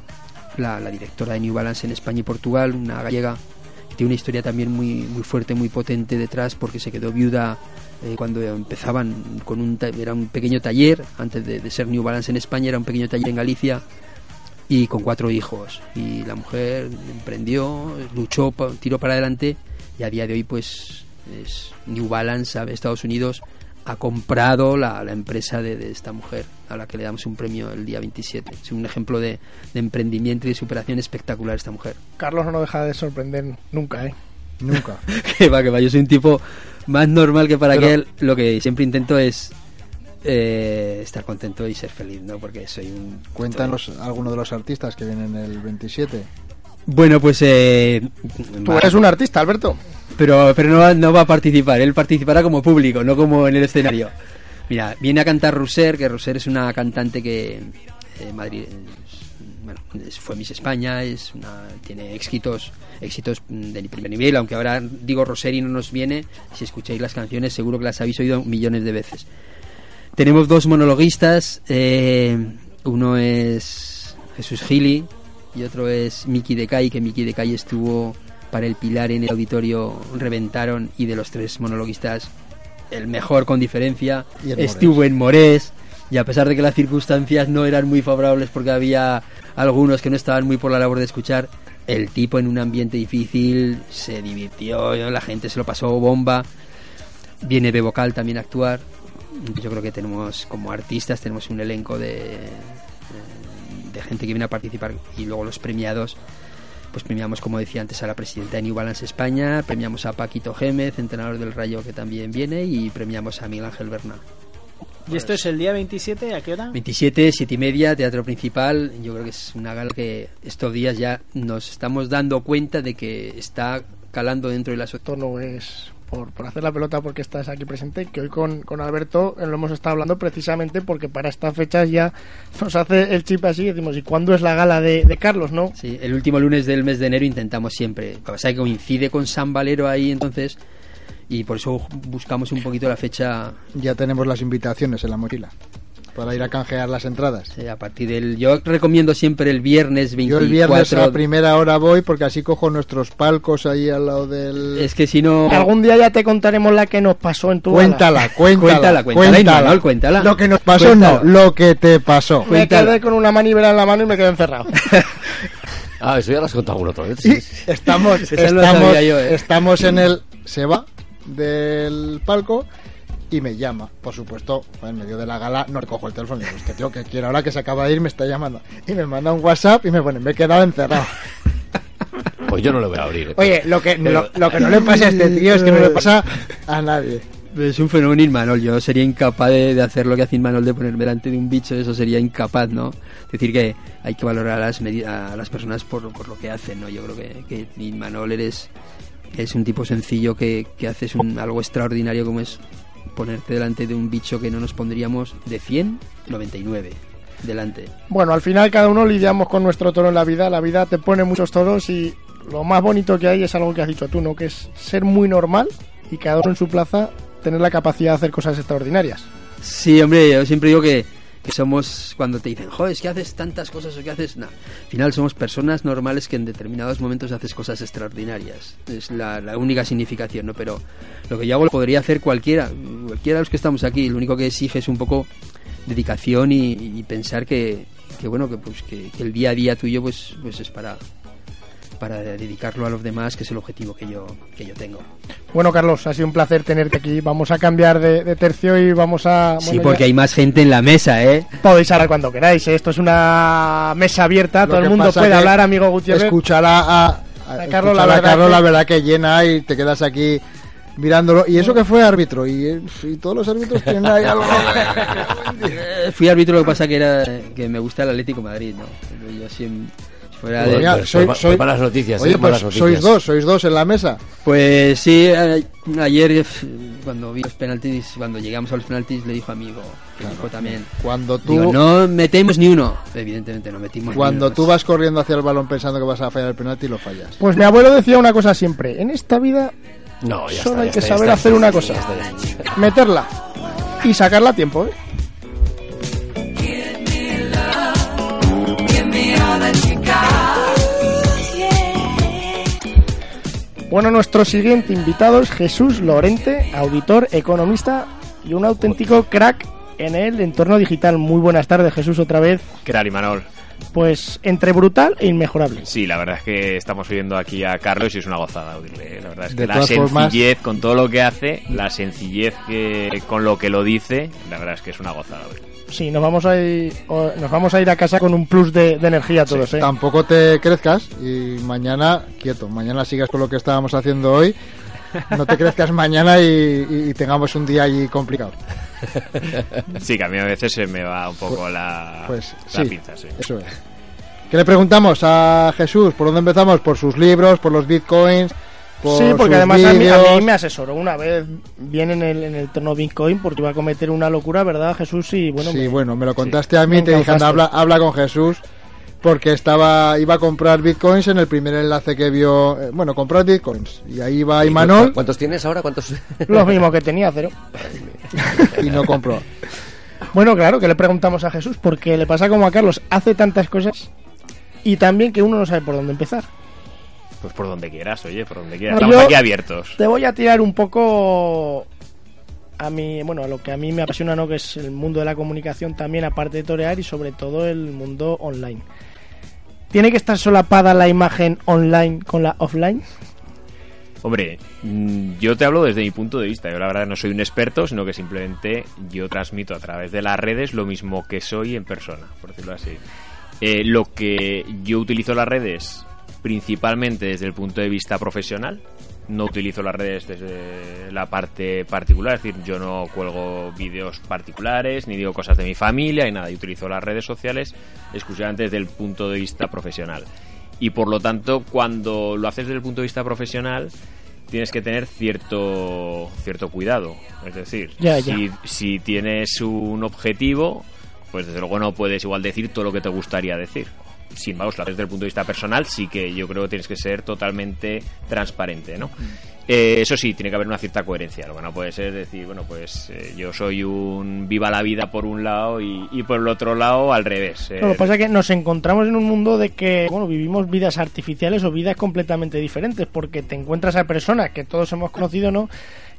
la, directora de New Balance en España y Portugal, una gallega, que tiene una historia también muy, muy fuerte, muy potente detrás, porque se quedó viuda eh, cuando empezaban con un, era un pequeño taller, antes de ser New Balance en España, era un pequeño taller en Galicia y con cuatro hijos. Y la mujer emprendió, luchó, tiró para adelante y a día de hoy pues es New Balance, ¿sabe? Estados Unidos ha comprado la, la empresa de, de esta mujer a la que le damos un premio el día 27. Es un ejemplo de, de emprendimiento y de superación espectacular esta mujer. Carlos no deja de sorprender nunca, ¿eh? Nunca. [LAUGHS] que va, que va, yo soy un tipo más normal que para Pero- aquel. Lo que siempre intento es eh, estar contento y ser feliz, ¿no? Porque soy un... Cuéntanos alguno de los artistas que vienen el 27. Bueno, pues... Eh, Tú eres un artista, Alberto. pero pero no, va- no va a participar, él participará como público, no como en el escenario. Mira, viene a cantar Roser, que Roser es una cantante que eh, Madrid bueno, fue Miss España, es una, tiene éxitos éxitos de primer nivel, aunque ahora digo Roser y no nos viene, si escucháis las canciones seguro que las habéis oído millones de veces. Tenemos dos monologuistas, eh, uno es Jesús Gili y otro es Miki Decay, que Miki Decay estuvo para el Pilar en el auditorio, reventaron y de los tres monologuistas el mejor con diferencia estuvo en Morés Y a pesar de que las circunstancias no eran muy favorables porque había algunos que no estaban muy por la labor de escuchar, el tipo en un ambiente difícil se divirtió, la gente se lo pasó bomba. Viene de vocal también a actuar. Yo creo que tenemos como artistas, tenemos un elenco de, de gente que viene a participar y luego los premiados pues premiamos, como decía antes, a la presidenta de New Balance España, premiamos a Paquito Gémez, entrenador del Rayo que también viene, y premiamos a Miguel Ángel Bernal. ¿Y esto es el día 27? ¿A qué hora? 27, 7 y media, teatro principal. Yo creo que es una gala que estos días ya nos estamos dando cuenta de que está calando dentro de la sociedad. Esto no es por, por hacer la pelota porque estás aquí presente, que hoy con, con Alberto eh, lo hemos estado hablando precisamente porque para estas fechas ya nos hace el chip así y decimos, ¿y cuándo es la gala de, de Carlos, no? Sí, el último lunes del mes de enero intentamos siempre. Lo que pasa es que coincide con San Valero ahí entonces y por eso buscamos un poquito la fecha Ya tenemos las invitaciones en la mochila para ir a canjear las entradas. sí, a partir del... Yo recomiendo siempre el viernes 24. Yo el viernes a primera hora voy porque así cojo nuestros palcos ahí al lado del... Es que si no... Algún día ya te contaremos la que nos pasó en tu gala. [LAUGHS] Cuéntala, cuéntala, Cuéntala, cuéntala, Imanol, cuéntala. Lo que nos pasó Cuéntala. no, lo que te pasó. Me Cuéntala. quedé con una manivela en la mano y me quedé encerrado. [LAUGHS] Ah, eso ya lo has contado alguna otra vez. Y estamos, estamos, yo, ¿eh? estamos en el... Se va del palco y me llama. Por supuesto, en medio de la gala no recojo el teléfono. Digo, este tío que quiere ahora que se acaba de ir me está llamando. Y me manda un WhatsApp y me pone, me he quedado encerrado. [LAUGHS] Pues yo no lo voy a abrir. eh. Oye, lo que, lo, lo que no le pasa a este tío es que no le pasa a nadie. Es un fenómeno Inmanol. Yo sería incapaz de, de hacer lo que hace Inmanol de ponerme delante de un bicho. Eso sería incapaz, ¿no? Es decir, que hay que valorar a las, medi- a las personas por, por lo que hacen, ¿no? Yo creo que, que Inmanol eres es un tipo sencillo que, que haces un, algo extraordinario como es ponerte delante de un bicho que no nos pondríamos de 100, 99 delante. Bueno, al final cada uno lidiamos con nuestro toro en la vida. La vida te pone muchos toros y lo más bonito que hay es algo que has dicho tú, ¿no? Que es ser muy normal y cada uno en su plaza tener la capacidad de hacer cosas extraordinarias. Sí, hombre, yo siempre digo que, que somos, cuando te dicen, joder, es que haces tantas cosas o que haces, no. Al final somos personas normales que en determinados momentos haces cosas extraordinarias. Es la, la única significación, ¿no? Pero lo que yo hago lo podría hacer cualquiera, cualquiera de los que estamos aquí. Lo único que exige es un poco dedicación y, y pensar que, que bueno, que, pues, que, que el día a día tuyo pues, pues es para para dedicarlo a los demás, que es el objetivo que yo, que yo tengo. Bueno, Carlos, ha sido un placer tenerte aquí. Vamos a cambiar de, de tercio y vamos a... sí, bueno, porque ya- hay más gente en la mesa, ¿eh? Podéis hablar cuando queráis, ¿eh? esto es una mesa abierta, Lo todo el mundo puede hablar, amigo Gutiérrez. Escuchará a, a, A Carlos, la escuchar a verdad Carlos, que- la verdad que llena y te quedas aquí mirándolo. Y eso que fue árbitro. Y, y todos los árbitros tienen ahí algo. [LAUGHS] Eh, Fui árbitro, lo que pasa que era que me gusta el Atlético de Madrid, ¿no? Yo siempre si fuera de- Pues Pues, soy- pues, soy- malas noticias, Oye, eh, malas pues noticias. sois dos, sois dos en la mesa. Pues sí, a- ayer eh, cuando vi los penaltis, cuando llegamos a los penaltis, le dijo a amigo, que dijo también. Cuando tú, Digo, no metemos ni uno. Evidentemente no metimos ni cuando uno. tú vas corriendo hacia el balón pensando que vas a fallar el penalti, lo fallas. Pues mi abuelo decía una cosa siempre, en esta vida No, ya Solo está, hay que está, saber está. hacer una cosa. Meterla y sacarla a tiempo, ¿eh? Bueno, nuestro siguiente invitado es Jesús Lorente, auditor, economista y un auténtico crack en el entorno digital. Muy buenas tardes, Jesús, otra vez. ¿Qué tal, Imanol? Pues entre brutal e inmejorable. Sí, la verdad es que estamos oyendo aquí a Carlos y es una gozada oírle. La verdad es que De la todas formas- sencillez con todo lo que hace, la sencillez que con lo que lo dice, la verdad es que es una gozada oírle. Sí, nos vamos a ir, nos vamos a ir a casa con un plus de, de energía todos, ¿eh? Tampoco te crezcas y mañana, quieto, mañana sigas con lo que estábamos haciendo hoy. No te crezcas mañana y, tengamos un día allí complicado. Sí, que a mí a veces se me va un poco la, Pues la sí, pinza, sí. eso es. ¿Qué le preguntamos a Jesús? ¿Por dónde empezamos? ¿Por sus libros? ¿Por los bitcoins? Por Sí, porque además a mí, a mí me asesoró una vez bien en el, en el torno Bitcoin porque iba a cometer una locura, ¿verdad, Jesús? Y bueno, sí, me- bueno, me lo contaste a mí te dije, habla, habla con Jesús porque estaba iba a comprar bitcoins en el primer enlace que vio, eh, bueno, comprar bitcoins y ahí va ¿Y Imanol cu- ¿Cuántos tienes ahora? ¿Cuántos? [LAUGHS] los mismos que tenía, cero. [LAUGHS] y no compró. Bueno, claro, que le preguntamos a Jesús porque le pasa como a Carlos, hace tantas cosas y también que uno no sabe por dónde empezar. Pues por donde quieras, oye, por donde quieras. Bueno, Estamos aquí abiertos. Te voy a tirar un poco a mí, bueno, a lo que a mí me apasiona, ¿no? Que es el mundo de la comunicación también, aparte de torear y sobre todo el mundo online. ¿Tiene que estar solapada la imagen online con la offline? Hombre, mm, yo te hablo desde mi punto de vista. Yo la verdad no soy un experto, sino que simplemente yo transmito a través de las redes lo mismo que soy en persona, por decirlo así. Eh, lo que yo utilizo las redes principalmente desde el punto de vista profesional. No utilizo las redes desde la parte particular, es decir, yo no cuelgo vídeos particulares, ni digo cosas de mi familia, ni nada. Yo utilizo las redes sociales exclusivamente desde el punto de vista profesional. Y por lo tanto, cuando lo haces desde el punto de vista profesional, tienes que tener cierto cierto cuidado. Es decir, Ya, ya. Si, si tienes un objetivo, pues desde luego no puedes igual decir todo lo que te gustaría decir. Sin haces desde el punto de vista personal, sí que yo creo que tienes que ser totalmente transparente, ¿no? Eh, eso sí, tiene que haber una cierta coherencia. Lo que no puede ser decir, bueno, pues eh, yo soy un viva la vida por un lado y, y por el otro lado al revés. Eh, Lo que pasa es que nos encontramos en un mundo de que, bueno, vivimos vidas artificiales o vidas completamente diferentes, porque te encuentras a personas que todos hemos conocido, ¿no?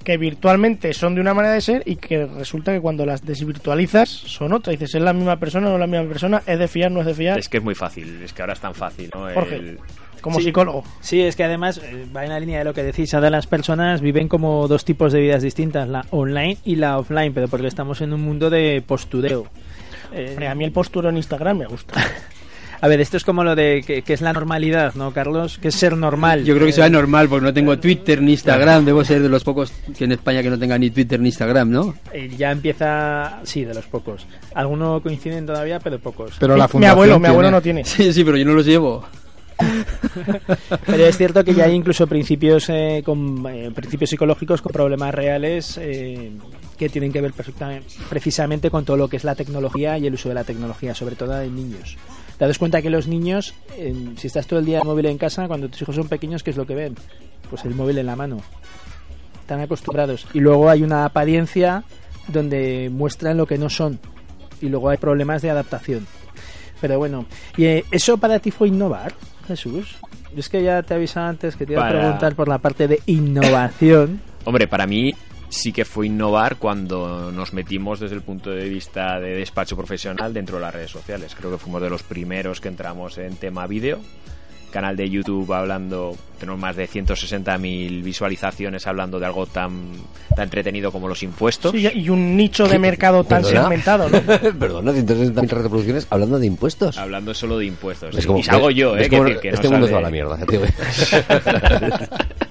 Que virtualmente son de una manera de ser y que resulta que cuando las desvirtualizas son otra. Dices, es la misma persona, no es la misma persona, es de fiar, no es de fiar. Es que es muy fácil, es que ahora es tan fácil, ¿no? Jorge. El- Como Sí. psicólogo. Sí, es que además eh, va en la línea de lo que decís. Ahora las personas viven como dos tipos de vidas distintas, la online y la offline, pero porque estamos en un mundo de postureo. Eh, A mí el posturo en Instagram me gusta. [LAUGHS] a ver, esto es como lo de que, que es la normalidad, ¿no, Carlos? Que es ser normal. Yo creo que Eh, será normal porque no tengo Twitter ni Instagram. Debo ser de los pocos que en España que no tenga ni Twitter ni Instagram, ¿no? eh, ya empieza, sí, de los pocos. Algunos coinciden todavía, pero pocos. Pero la mi fundación abuelo, mi abuelo no tiene. Sí, sí, pero yo no los llevo. [LAUGHS] Pero es cierto que ya hay incluso principios eh, con eh, principios psicológicos con problemas reales eh, que tienen que ver perfectamente, precisamente con todo lo que es la tecnología y el uso de la tecnología, sobre todo en niños. Te das cuenta que los niños, eh, si estás todo el día móvil en casa, cuando tus hijos son pequeños, ¿qué es lo que ven? Pues el móvil en la mano. Están acostumbrados. Y luego hay una apariencia donde muestran lo que no son. Y luego hay problemas de adaptación. Pero bueno, ¿y eh, eso para ti fue innovar, Jesús? Es que ya te avisaba antes que te iba a preguntar por la parte de innovación. Hombre, para mí sí que fue innovar cuando nos metimos desde el punto de vista de despacho profesional dentro de las redes sociales. Creo que fuimos de los primeros que entramos en tema vídeo. Canal de YouTube hablando, tenemos más de 160.000 visualizaciones hablando de algo tan, tan entretenido como los impuestos. Sí, y un nicho de mercado tan ¿Perdona? segmentado, ¿no? [LAUGHS] Perdona, 160.000 reproducciones hablando de impuestos. Hablando solo de impuestos. Es como- y salgo yo, ¿eh? que que este no mundo se va a la mierda. tío. [LAUGHS]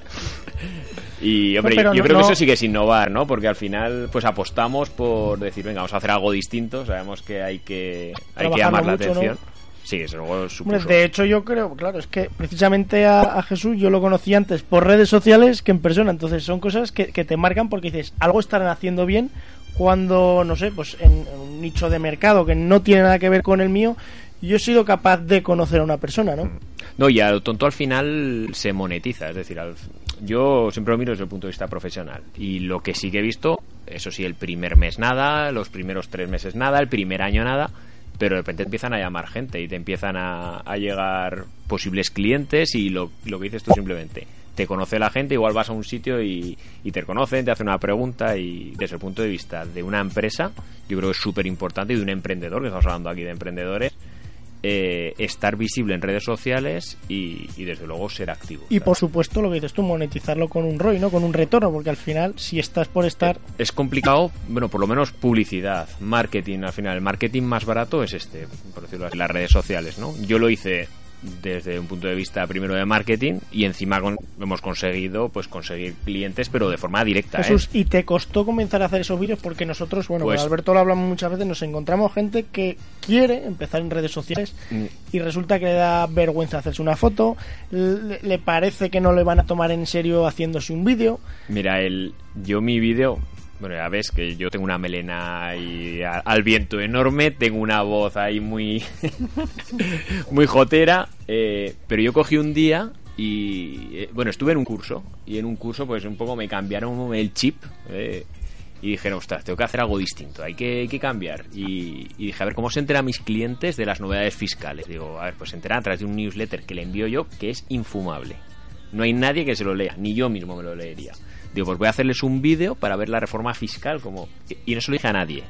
Y hombre, No, yo no- creo no- que eso sí que es innovar, ¿no? Porque al final, pues apostamos por decir, venga, vamos a hacer algo distinto. Sabemos que hay que, hay que llamar la atención. Sí, eso luego Hombre, supuso. de hecho, yo creo, claro, es que precisamente a, a Jesús yo lo conocí antes por redes sociales que en persona. Entonces son cosas que, que te marcan porque dices, algo estarán haciendo bien cuando, no sé, pues en, en un nicho de mercado que no tiene nada que ver con el mío, yo he sido capaz de conocer a una persona, ¿no? No, y a lo tonto al final se monetiza. Es decir, al- yo siempre lo miro desde el punto de vista profesional. Y lo que sí que he visto, eso sí, el primer mes nada, los primeros tres meses nada, el primer año nada. Pero de repente empiezan a llamar gente y te empiezan a, a llegar posibles clientes y lo, lo que dices tú simplemente. Te conoce la gente, igual vas a un sitio y, y te conocen, te hacen una pregunta y desde el punto de vista de una empresa, yo creo que es súper importante y de un emprendedor, que estamos hablando aquí de emprendedores, eh, estar visible en redes sociales y, y, desde luego ser activo. Y por supuesto, lo que dices tú, monetizarlo con un ROI, ¿no? Con un retorno, porque al final, si estás por estar... Es complicado, bueno, por lo menos publicidad, marketing, al final, el marketing más barato es este, por decirlo así, las redes sociales, ¿no? Yo lo hice desde un punto de vista primero de marketing y encima con- hemos conseguido pues conseguir clientes pero de forma directa ¿eh? Jesús, ¿y te costó comenzar a hacer esos vídeos? Porque nosotros, bueno, Pues- con Alberto lo hablamos muchas veces, nos encontramos gente que quiere empezar en redes sociales Mm. y resulta que le da vergüenza hacerse una foto, le, le parece que no le van a tomar en serio haciéndose un vídeo. Mira, el, yo mi vídeo, bueno, ya ves que yo tengo una melena ahí a- al viento enorme, tengo una voz ahí muy, [LAUGHS] muy jotera, eh, pero yo cogí un día y, eh, bueno, estuve en un curso y en un curso pues un poco me cambiaron el chip eh, y dijeron, ostras, tengo que hacer algo distinto, hay que, hay que cambiar. Y, y dije, a ver, ¿cómo se enteran mis clientes de las novedades fiscales? Digo, a ver, pues se enteran a través de un newsletter que le envío yo que es infumable. No hay nadie que se lo lea, ni yo mismo me lo leería. Digo, pues voy a hacerles un vídeo para ver la reforma fiscal, como y no se lo dije a nadie.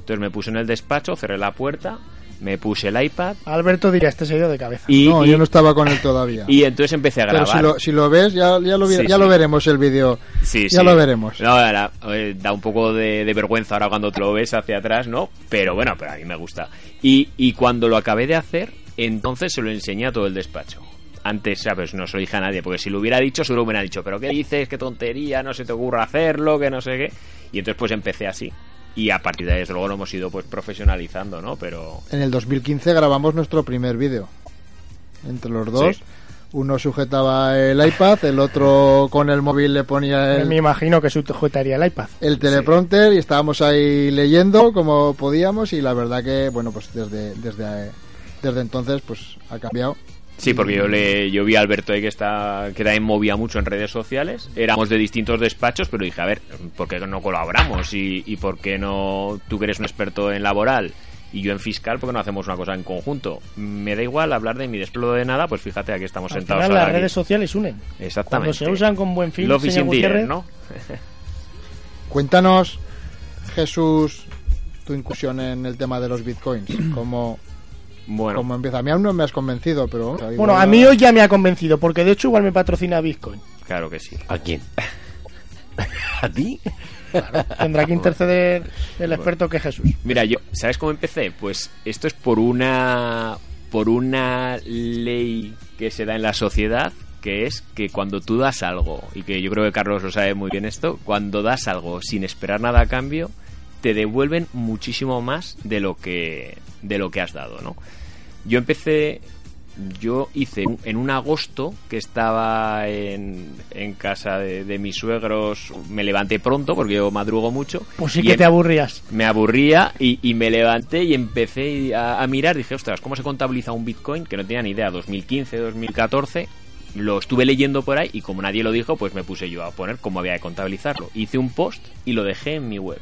Entonces me puse en el despacho, cerré la puerta, me puse el iPad Alberto diría, este se ha ido de cabeza. y, no, y- yo no estaba con él todavía. y entonces empecé a Pero grabar. si lo, si lo ves, ya, ya, lo, vi- Sí, ya sí. lo veremos el vídeo. Sí, Ya sí. lo veremos. No, ahora, eh, da un poco de, de vergüenza ahora cuando te lo ves hacia atrás, ¿no? Pero bueno, pero a mí me gusta. Y, y cuando lo acabé de hacer, entonces se lo enseñé a todo el despacho. Antes, ¿sabes? No se lo dije a nadie, porque si lo hubiera dicho, seguro me hubiera dicho, pero ¿qué dices? ¿Qué tontería? No se te ocurra hacerlo, que no sé qué. Y entonces pues empecé así. Y a partir de ahí, desde luego, lo hemos ido pues profesionalizando, ¿no? Pero... En el 2015 grabamos nuestro primer vídeo. Entre los dos. Sí. Uno sujetaba el iPad, el otro con el móvil le ponía Me el, imagino que sujetaría el iPad. el teleprompter y estábamos ahí leyendo como podíamos y la verdad que, bueno, pues desde, desde, desde entonces pues ha cambiado. Sí, porque yo le yo vi a Alberto ahí que está que también movía mucho en redes sociales. Éramos de distintos despachos, pero dije, a ver, ¿por qué no colaboramos? ¿Y, y por qué no tú que eres un experto en laboral y yo en fiscal, por qué no hacemos una cosa en conjunto? Me da igual hablar de mi desplodo de nada, pues fíjate, aquí estamos Al sentados final ahora las aquí. redes sociales unen. Exactamente. Cuando se usan con buen fin, Love señor Gutiérrez, ¿no? Cuéntanos, Jesús, tu incursión en el tema de los bitcoins. [CLEARS THROAT] ¿Cómo, Bueno, cómo empieza? A mí aún no me has convencido, pero... Bueno, a mí hoy ya me ha convencido, porque de hecho igual me patrocina Bitcoin. claro que sí. ¿A quién? [LAUGHS] ¿A ti? Tendrá que interceder el experto que es Jesús. Mira, yo, ¿sabes cómo empecé? Pues esto es por una por una ley que se da en la sociedad, que es que cuando tú das algo, y que yo creo que Carlos lo sabe muy bien esto, cuando das algo sin esperar nada a cambio, te devuelven muchísimo más de lo que de lo que has dado, ¿no? Yo empecé yo hice en un agosto que estaba en, en casa de, de mis suegros, me levanté pronto porque yo madrugo mucho. Pues sí que en- te aburrías. me aburría y, y me levanté y empecé a, a mirar. Dije, ostras, ¿cómo se contabiliza un Bitcoin? Que no tenía ni idea, 2015, 2014. Lo estuve leyendo por ahí y como nadie lo dijo, pues me puse yo a poner cómo había que contabilizarlo. Hice un post y lo dejé en mi web.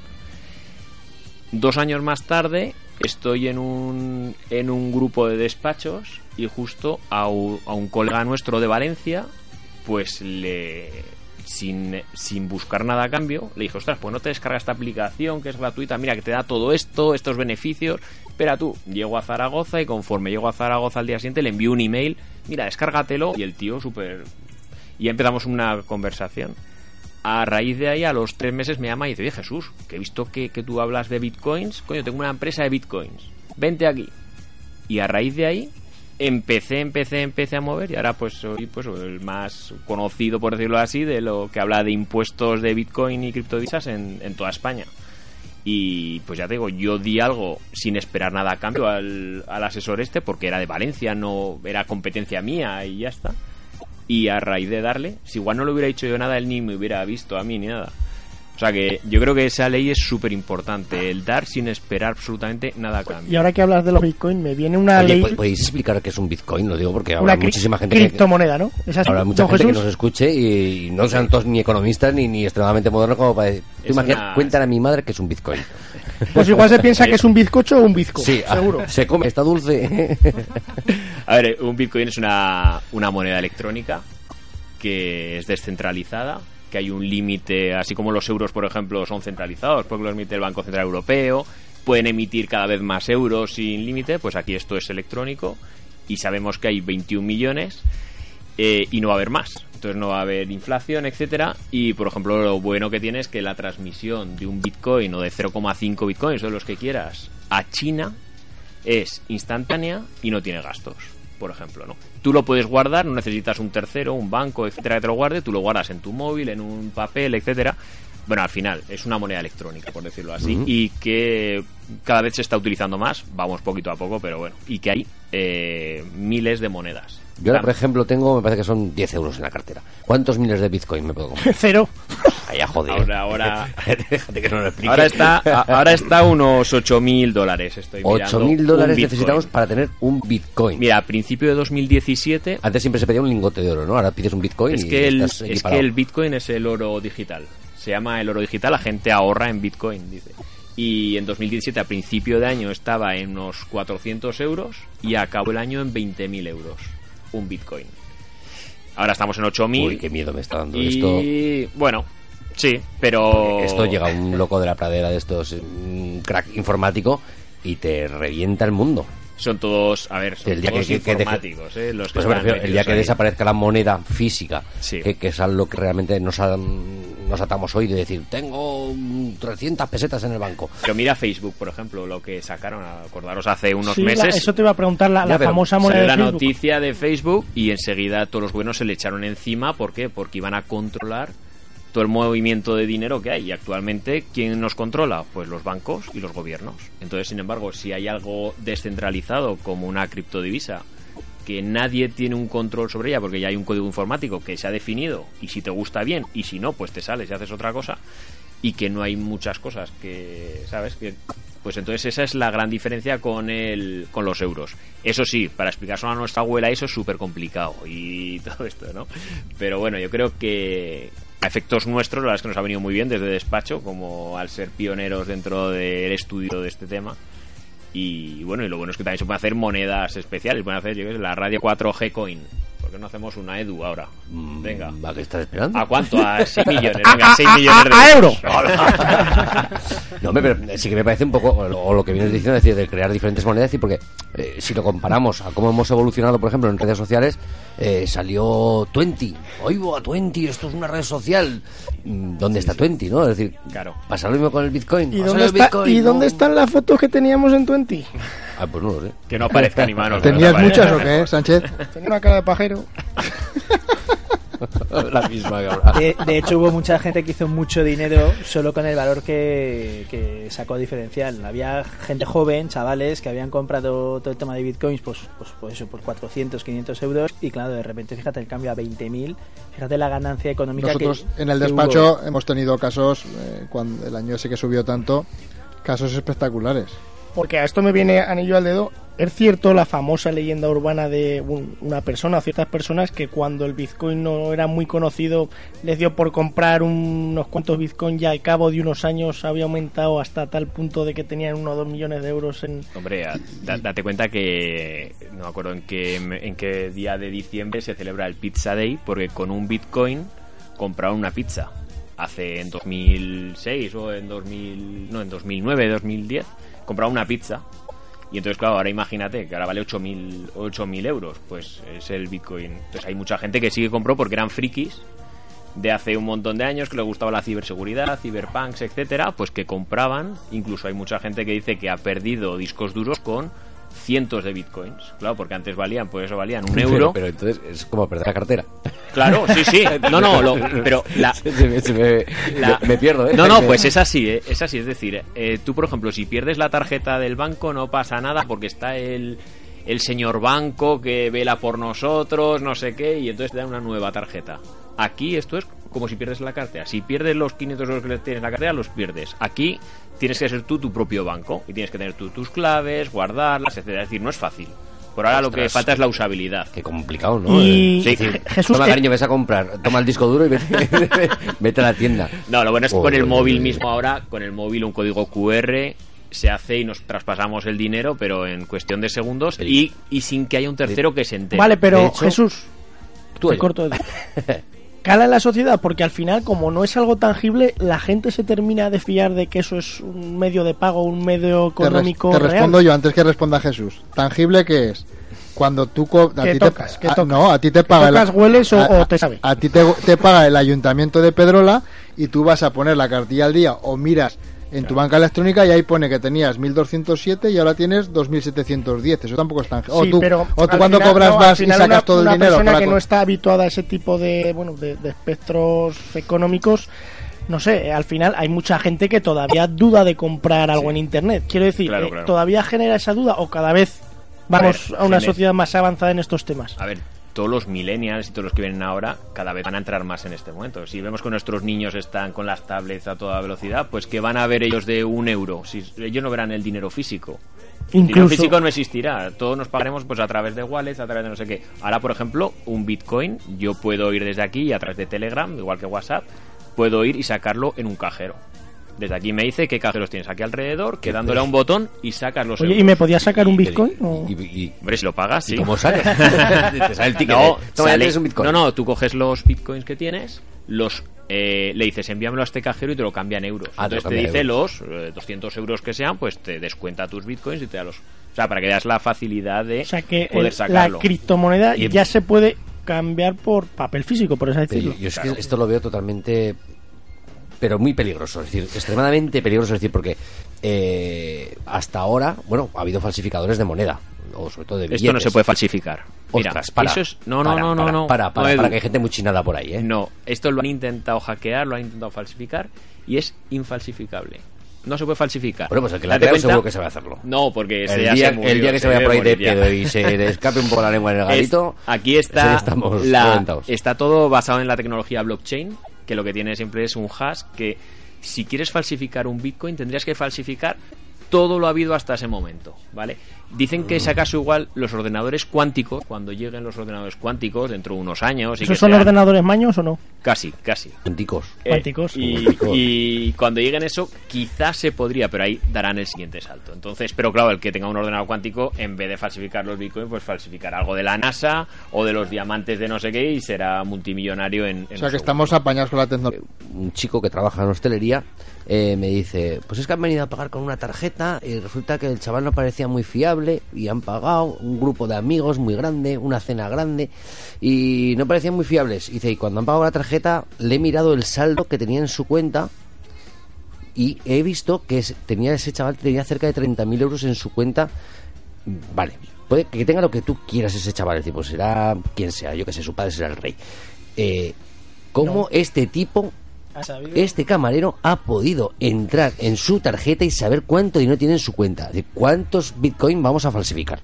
Dos años más tarde estoy en un, en un grupo de despachos y justo a, un colega nuestro de Valencia, pues le... Sin, sin buscar nada a cambio, le dije, ostras, pues no te descargas esta aplicación que es gratuita, mira que te da todo esto, estos beneficios. Espera tú, llego a Zaragoza y conforme llego a Zaragoza al día siguiente le envío un email, mira, descárgatelo. Y el tío súper... Y empezamos una conversación. A raíz de ahí, a los tres meses me llama y dice, oye Jesús, que he visto que, que tú hablas de bitcoins, coño, tengo una empresa de bitcoins, vente aquí. Y a raíz de ahí, empecé, empecé, empecé a mover y ahora pues soy pues el más conocido, por decirlo así, de lo que habla de impuestos de bitcoin y criptodivisas en, en toda España. Y pues ya te digo, yo di algo sin esperar nada a cambio al, al asesor este, porque era de Valencia, no era competencia mía y ya está. Y a raíz de darle, si igual no le hubiera dicho yo nada, él ni me hubiera visto a mí ni nada. O sea que yo creo que esa ley es súper importante, el dar sin esperar absolutamente nada a cambio. Y ahora que hablas de los Bitcoin, me viene una Oye, ley, ¿pod- ¿podéis explicar qué es un Bitcoin? Lo digo porque habrá muchísima gente que, criptomoneda, ¿no? ¿Es así, habrá mucha don gente que Jesús? nos escuche y no sean todos ni economistas ni, ni extremadamente modernos como para decir. Tú Es imagina- una- cuéntale a mi madre que es un Bitcoin. [LAUGHS] Pues igual se piensa que es un bizcocho o un bizco, Sí, ah, seguro. se come, está dulce. [LAUGHS] A ver, un Bitcoin es una, una moneda electrónica que es descentralizada, que hay un límite, así como los euros, por ejemplo, son centralizados, porque los emite el Banco Central Europeo, pueden emitir cada vez más euros sin límite, pues aquí esto es electrónico y sabemos que hay 21 millones eh, y no va a haber más. Entonces no va a haber inflación, etcétera. Y por ejemplo, lo bueno que tiene es que la transmisión de un Bitcoin o de 0,5 Bitcoins o los que quieras a China es instantánea y no tiene gastos, por ejemplo, ¿no? Tú lo puedes guardar, no necesitas un tercero, un banco, etcétera, que te lo guarde, tú lo guardas en tu móvil, en un papel, etcétera. Bueno, al final es una moneda electrónica, por decirlo así, y que cada vez se está utilizando más, vamos poquito a poco, pero bueno, y que hay eh, miles de monedas. Yo ahora, por ejemplo, tengo, me parece que son 10 euros en la cartera. ¿Cuántos miles de Bitcoin me puedo comprar? [LAUGHS] Cero. Ay, a joder. Ahora, ahora, [LAUGHS] Déjate que no lo explique. ahora está, a- ahora está unos 8.000 dólares, estoy mirando. 8.000 un dólares Bitcoin. necesitamos para tener un Bitcoin. Mira, a principio de 2017 Antes siempre se pedía un lingote de oro, ¿no? Ahora pides un Bitcoin es y que, el, estás es que el Bitcoin es el oro digital. Se llama el oro digital, la gente ahorra en Bitcoin, dice. Y en 2017, a principio de año, estaba en unos 400 euros y acabó el año en 20.000 euros. Un Bitcoin. Ahora estamos en 8.000. Uy, qué miedo me está dando esto. Y bueno, Sí, pero... Esto llega a un loco de la pradera de estos, un crack informático, y te revienta el mundo. Son todos, a ver, son El día todos que- que- que deje- informáticos, ¿eh? Los que Pues refiero, el día que ahí. desaparezca la moneda física, Sí. que, que es a lo que realmente nos, ha- nos atamos hoy de decir, tengo mm, 300 pesetas en el banco. Pero mira Facebook, por ejemplo, lo que sacaron, acordaros, hace unos Sí, la- meses. eso te iba a preguntar, la, Ya, la pero famosa moneda de la Facebook. noticia de Facebook y enseguida todos los buenos se le echaron encima. ¿Por qué? Porque iban a controlar todo el movimiento de dinero que hay. Y actualmente, ¿quién nos controla? Pues los bancos y los gobiernos. Entonces, sin embargo, si hay algo descentralizado como una criptodivisa que nadie tiene un control sobre ella porque ya hay un código informático que se ha definido y si te gusta bien y si no, pues te sales y haces otra cosa y que no hay muchas cosas que, ¿sabes? Que pues entonces esa es la gran diferencia con el con los euros. Eso sí, para explicárselo a nuestra abuela eso es súper complicado y [LAUGHS] todo esto, ¿no? Pero bueno, yo creo que a efectos nuestros, la verdad es que nos ha venido muy bien desde despacho, como al ser pioneros dentro del estudio de este tema. Y bueno, y lo bueno es que también se pueden hacer monedas especiales. Pueden hacer, yo qué sé, la radio 4G Coin. ¿Por qué no hacemos una Edu ahora? Venga. ¿A qué estás esperando? ¿A cuánto? A [LAUGHS] 6 millones. Venga, 6 millones de a euro. [LAUGHS] No, hombre, pero sí que me parece un poco, o lo- o lo que vienes diciendo, es decir, de crear diferentes monedas, y porque eh, si lo comparamos a cómo hemos evolucionado, por ejemplo, en redes sociales, eh, salió Twenty. Oigo a Twenty, esto es una red social. Mm, ¿Dónde está Twenty, no? Es decir, Claro. pasa lo mismo con el Bitcoin. ¿Y dónde, el está, Bitcoin, ¿Y no. dónde están las fotos que teníamos en Twenty? Ah, pues no lo sé. Que no aparezca ni mano. [LAUGHS] ¿Tenías muchas o qué, Sánchez? Tenía una cara de pajero. [LAUGHS] [LAUGHS] La misma que ahora. De, de hecho, hubo mucha gente que hizo mucho dinero solo con el valor que, que sacó diferencial. Había gente joven, chavales, que habían comprado todo el tema de bitcoins pues, pues, pues eso, por 400, 500 euros. Y claro, de repente, fíjate el cambio a 20.000. Fíjate la ganancia económica Nosotros que. en el despacho hubo. hemos tenido casos, eh, cuando el año ese que subió tanto, casos espectaculares. Porque a esto me viene anillo al dedo. Es cierto la famosa leyenda urbana de un- una persona ciertas personas que cuando el Bitcoin no era muy conocido les dio por comprar un- unos cuantos Bitcoin y al cabo de unos años había aumentado hasta tal punto de que tenían uno o dos millones de euros en... Hombre, date cuenta que no me acuerdo en qué, en qué día de diciembre se celebra el Pizza Day porque con un Bitcoin compraron una pizza hace en 2006 o en 2000, no, en 2009, 2010, compraron una pizza. Y entonces, claro, ahora imagínate que ahora vale 8.000 8.000 euros, pues es el Bitcoin. Entonces hay mucha gente que sí que compró porque eran frikis de hace un montón de años que les gustaba la ciberseguridad, ciberpunks, etcétera, pues que compraban. Incluso hay mucha gente que dice que ha perdido discos duros con cientos de bitcoins. Claro, porque antes valían, pues eso valían un euro. Pero, pero entonces es como perder la cartera. Claro, sí, sí. [LAUGHS] No, no, lo- pero la, [LAUGHS] Se me, se me- la- me- me pierdo, ¿eh? No, no, pues es así, ¿eh? es así. Es decir, eh, tú, por ejemplo, si pierdes la tarjeta del banco, no pasa nada porque está el, el señor banco que vela por nosotros, no sé qué, y entonces te dan una nueva tarjeta. Aquí esto es como si pierdes la cartera. Si pierdes los 500 euros que le tienes en la cartera, los pierdes. Aquí tienes que ser tú tu propio banco y tienes que tener tú tus claves, guardarlas, etcétera. Es decir, no es fácil. Por ahora lo que falta es la usabilidad. Qué complicado, ¿no? Y Eh, Sí. Je- Jesús, Toma, cariño, ves a comprar. Toma el disco duro y vete, [LAUGHS] [LAUGHS] vete a la tienda. No, lo bueno es que Oh, con el oh, móvil oh, mismo ahora, con el móvil un código QR se hace y nos traspasamos el dinero, pero en cuestión de segundos y, y sin que haya un tercero que se entere. Vale, pero hecho, Jesús, Tú te corto de- [LAUGHS] Cala en la sociedad porque al final, como no es algo tangible, la gente se termina de fiar de que eso es un medio de pago, un medio Te, res- económico te real. respondo yo antes que responda Jesús. ¿Tangible qué es? Cuando tú... co- a ti tocas, te, a-. No, a ti te paga... el- tocas, hueles o- a- o te sabe. A, ti te, te paga el ayuntamiento de Pedrola y tú vas a poner la cartilla al día o miras en tu banca electrónica y ahí pone que tenías 1207 y ahora tienes 2710. Eso tampoco es o Sí, tú, pero o tú cuando final, cobras no, y sacas una- todo una el dinero persona para que no está habituada a ese tipo de bueno de, de espectros económicos no sé al final hay mucha gente que todavía duda de comprar algo en internet. Quiero decir Claro, eh, claro. todavía genera esa duda o cada vez vamos ver, a, una sociedad más avanzada en estos temas. A ver, todos los millennials y todos los que vienen ahora cada vez van a entrar más en este momento. Si vemos que nuestros niños están con las tablets a toda velocidad, pues que van a ver ellos de un euro. Si ellos no verán el dinero físico. El dinero físico no existirá. Todos nos pagaremos pues a través de wallets, a través de no sé qué. Ahora, por ejemplo, un Bitcoin, yo puedo ir desde aquí y a través de Telegram, igual que WhatsApp, puedo ir y sacarlo en un cajero. Desde aquí me dice qué cajeros tienes aquí alrededor, que dándole a un botón y sacas los Oye, ¿y euros. me podías sacar un Y- Bitcoin? o- Y, y- Hombre, si lo pagas, y sí. cómo sale? [LAUGHS] Te sale el ticket. No, de, Toma, ya sale- tienes un Bitcoin. no, no, tú coges los bitcoins que tienes, los eh, le dices envíamelo a este cajero y te lo cambia en euros. Ah, Entonces te, dice euros. los eh, 200 euros que sean, pues te descuenta tus bitcoins y te da los. O sea, para que veas la facilidad de O sea que poder el- la sacarlo. criptomoneda Y- ya se puede cambiar por papel físico, por así decirlo. yo, yo es que esto lo veo totalmente pero muy peligroso, es decir, extremadamente peligroso, es decir, porque eh, hasta ahora, bueno, ha habido falsificadores de moneda, o sobre todo de billetes. Esto no se puede falsificar. Mira, Ostras, para, eso es... No, no, para, no, no, para, no. Para, para, No, para Edu. que hay gente muy chinada por ahí, ¿eh? No, esto lo han intentado hackear, lo han intentado falsificar y es infalsificable. No se puede falsificar. Bueno, pues el que la cuenta- seguro que sabe hacerlo. No, porque El día, se murió, el día que se vaya por ahí de pedo y se le escape un poco la lengua en el [LAUGHS] Es- garito, aquí está [LAUGHS] estamos la- está todo basado en la tecnología blockchain que lo que tiene siempre es un hash que si quieres falsificar un bitcoin tendrías que falsificar todo lo habido hasta ese momento vale dicen que si acaso igual los ordenadores cuánticos cuando lleguen los ordenadores cuánticos dentro de unos años y que ¿Esos son sean- ordenadores maños o no? casi casi Cuanticos. Eh, Cuánticos. y, y cuando lleguen eso, quizás se podría, pero ahí darán el siguiente salto. Entonces, pero claro, el que tenga un ordenador cuántico, en vez de falsificar los bitcoins, pues falsificar algo de la NASA o de los diamantes de no sé qué y será multimillonario en. en O sea que estamos apañados con la tecnología. un chico que trabaja en hostelería eh, me dice, pues es que han venido a pagar con una tarjeta y resulta que el chaval no parecía muy fiable y han pagado un grupo de amigos muy grande, una cena grande y no parecían muy fiables. Y dice, y cuando han pagado la tarjeta le he mirado el saldo que tenía en su cuenta y he visto que tenía ese chaval tenía cerca de 30.000 euros en su cuenta. Vale, puede que tenga lo que tú quieras ese chaval, es decir, pues será quien sea, yo que sé, su padre será el rey. Eh, ¿Cómo este tipo. Este camarero ha podido entrar en su tarjeta y saber cuánto dinero tiene en su cuenta. Es decir, cuántos bitcoin vamos a falsificar.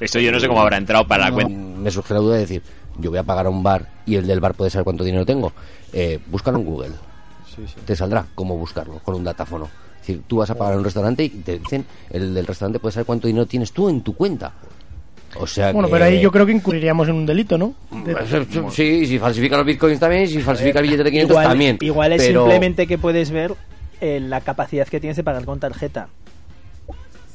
Eso yo no sé cómo habrá entrado para la No, cuenta. Me surge la duda de decir, yo voy a pagar a un bar y el del bar puede saber cuánto dinero tengo. Eh, búscalo en Google. Te saldrá cómo buscarlo con un datáfono. Es decir, tú vas a pagar a un restaurante y te dicen, el del restaurante puede saber cuánto dinero tienes tú en tu cuenta. O sea Bueno, que- pero ahí yo creo que incurriríamos en un delito, ¿no? De- Sí, si falsifica los bitcoins también, si falsifica el billete de 500 igual, también. igual es Pero- simplemente que puedes ver eh, la capacidad que tienes de pagar con tarjeta.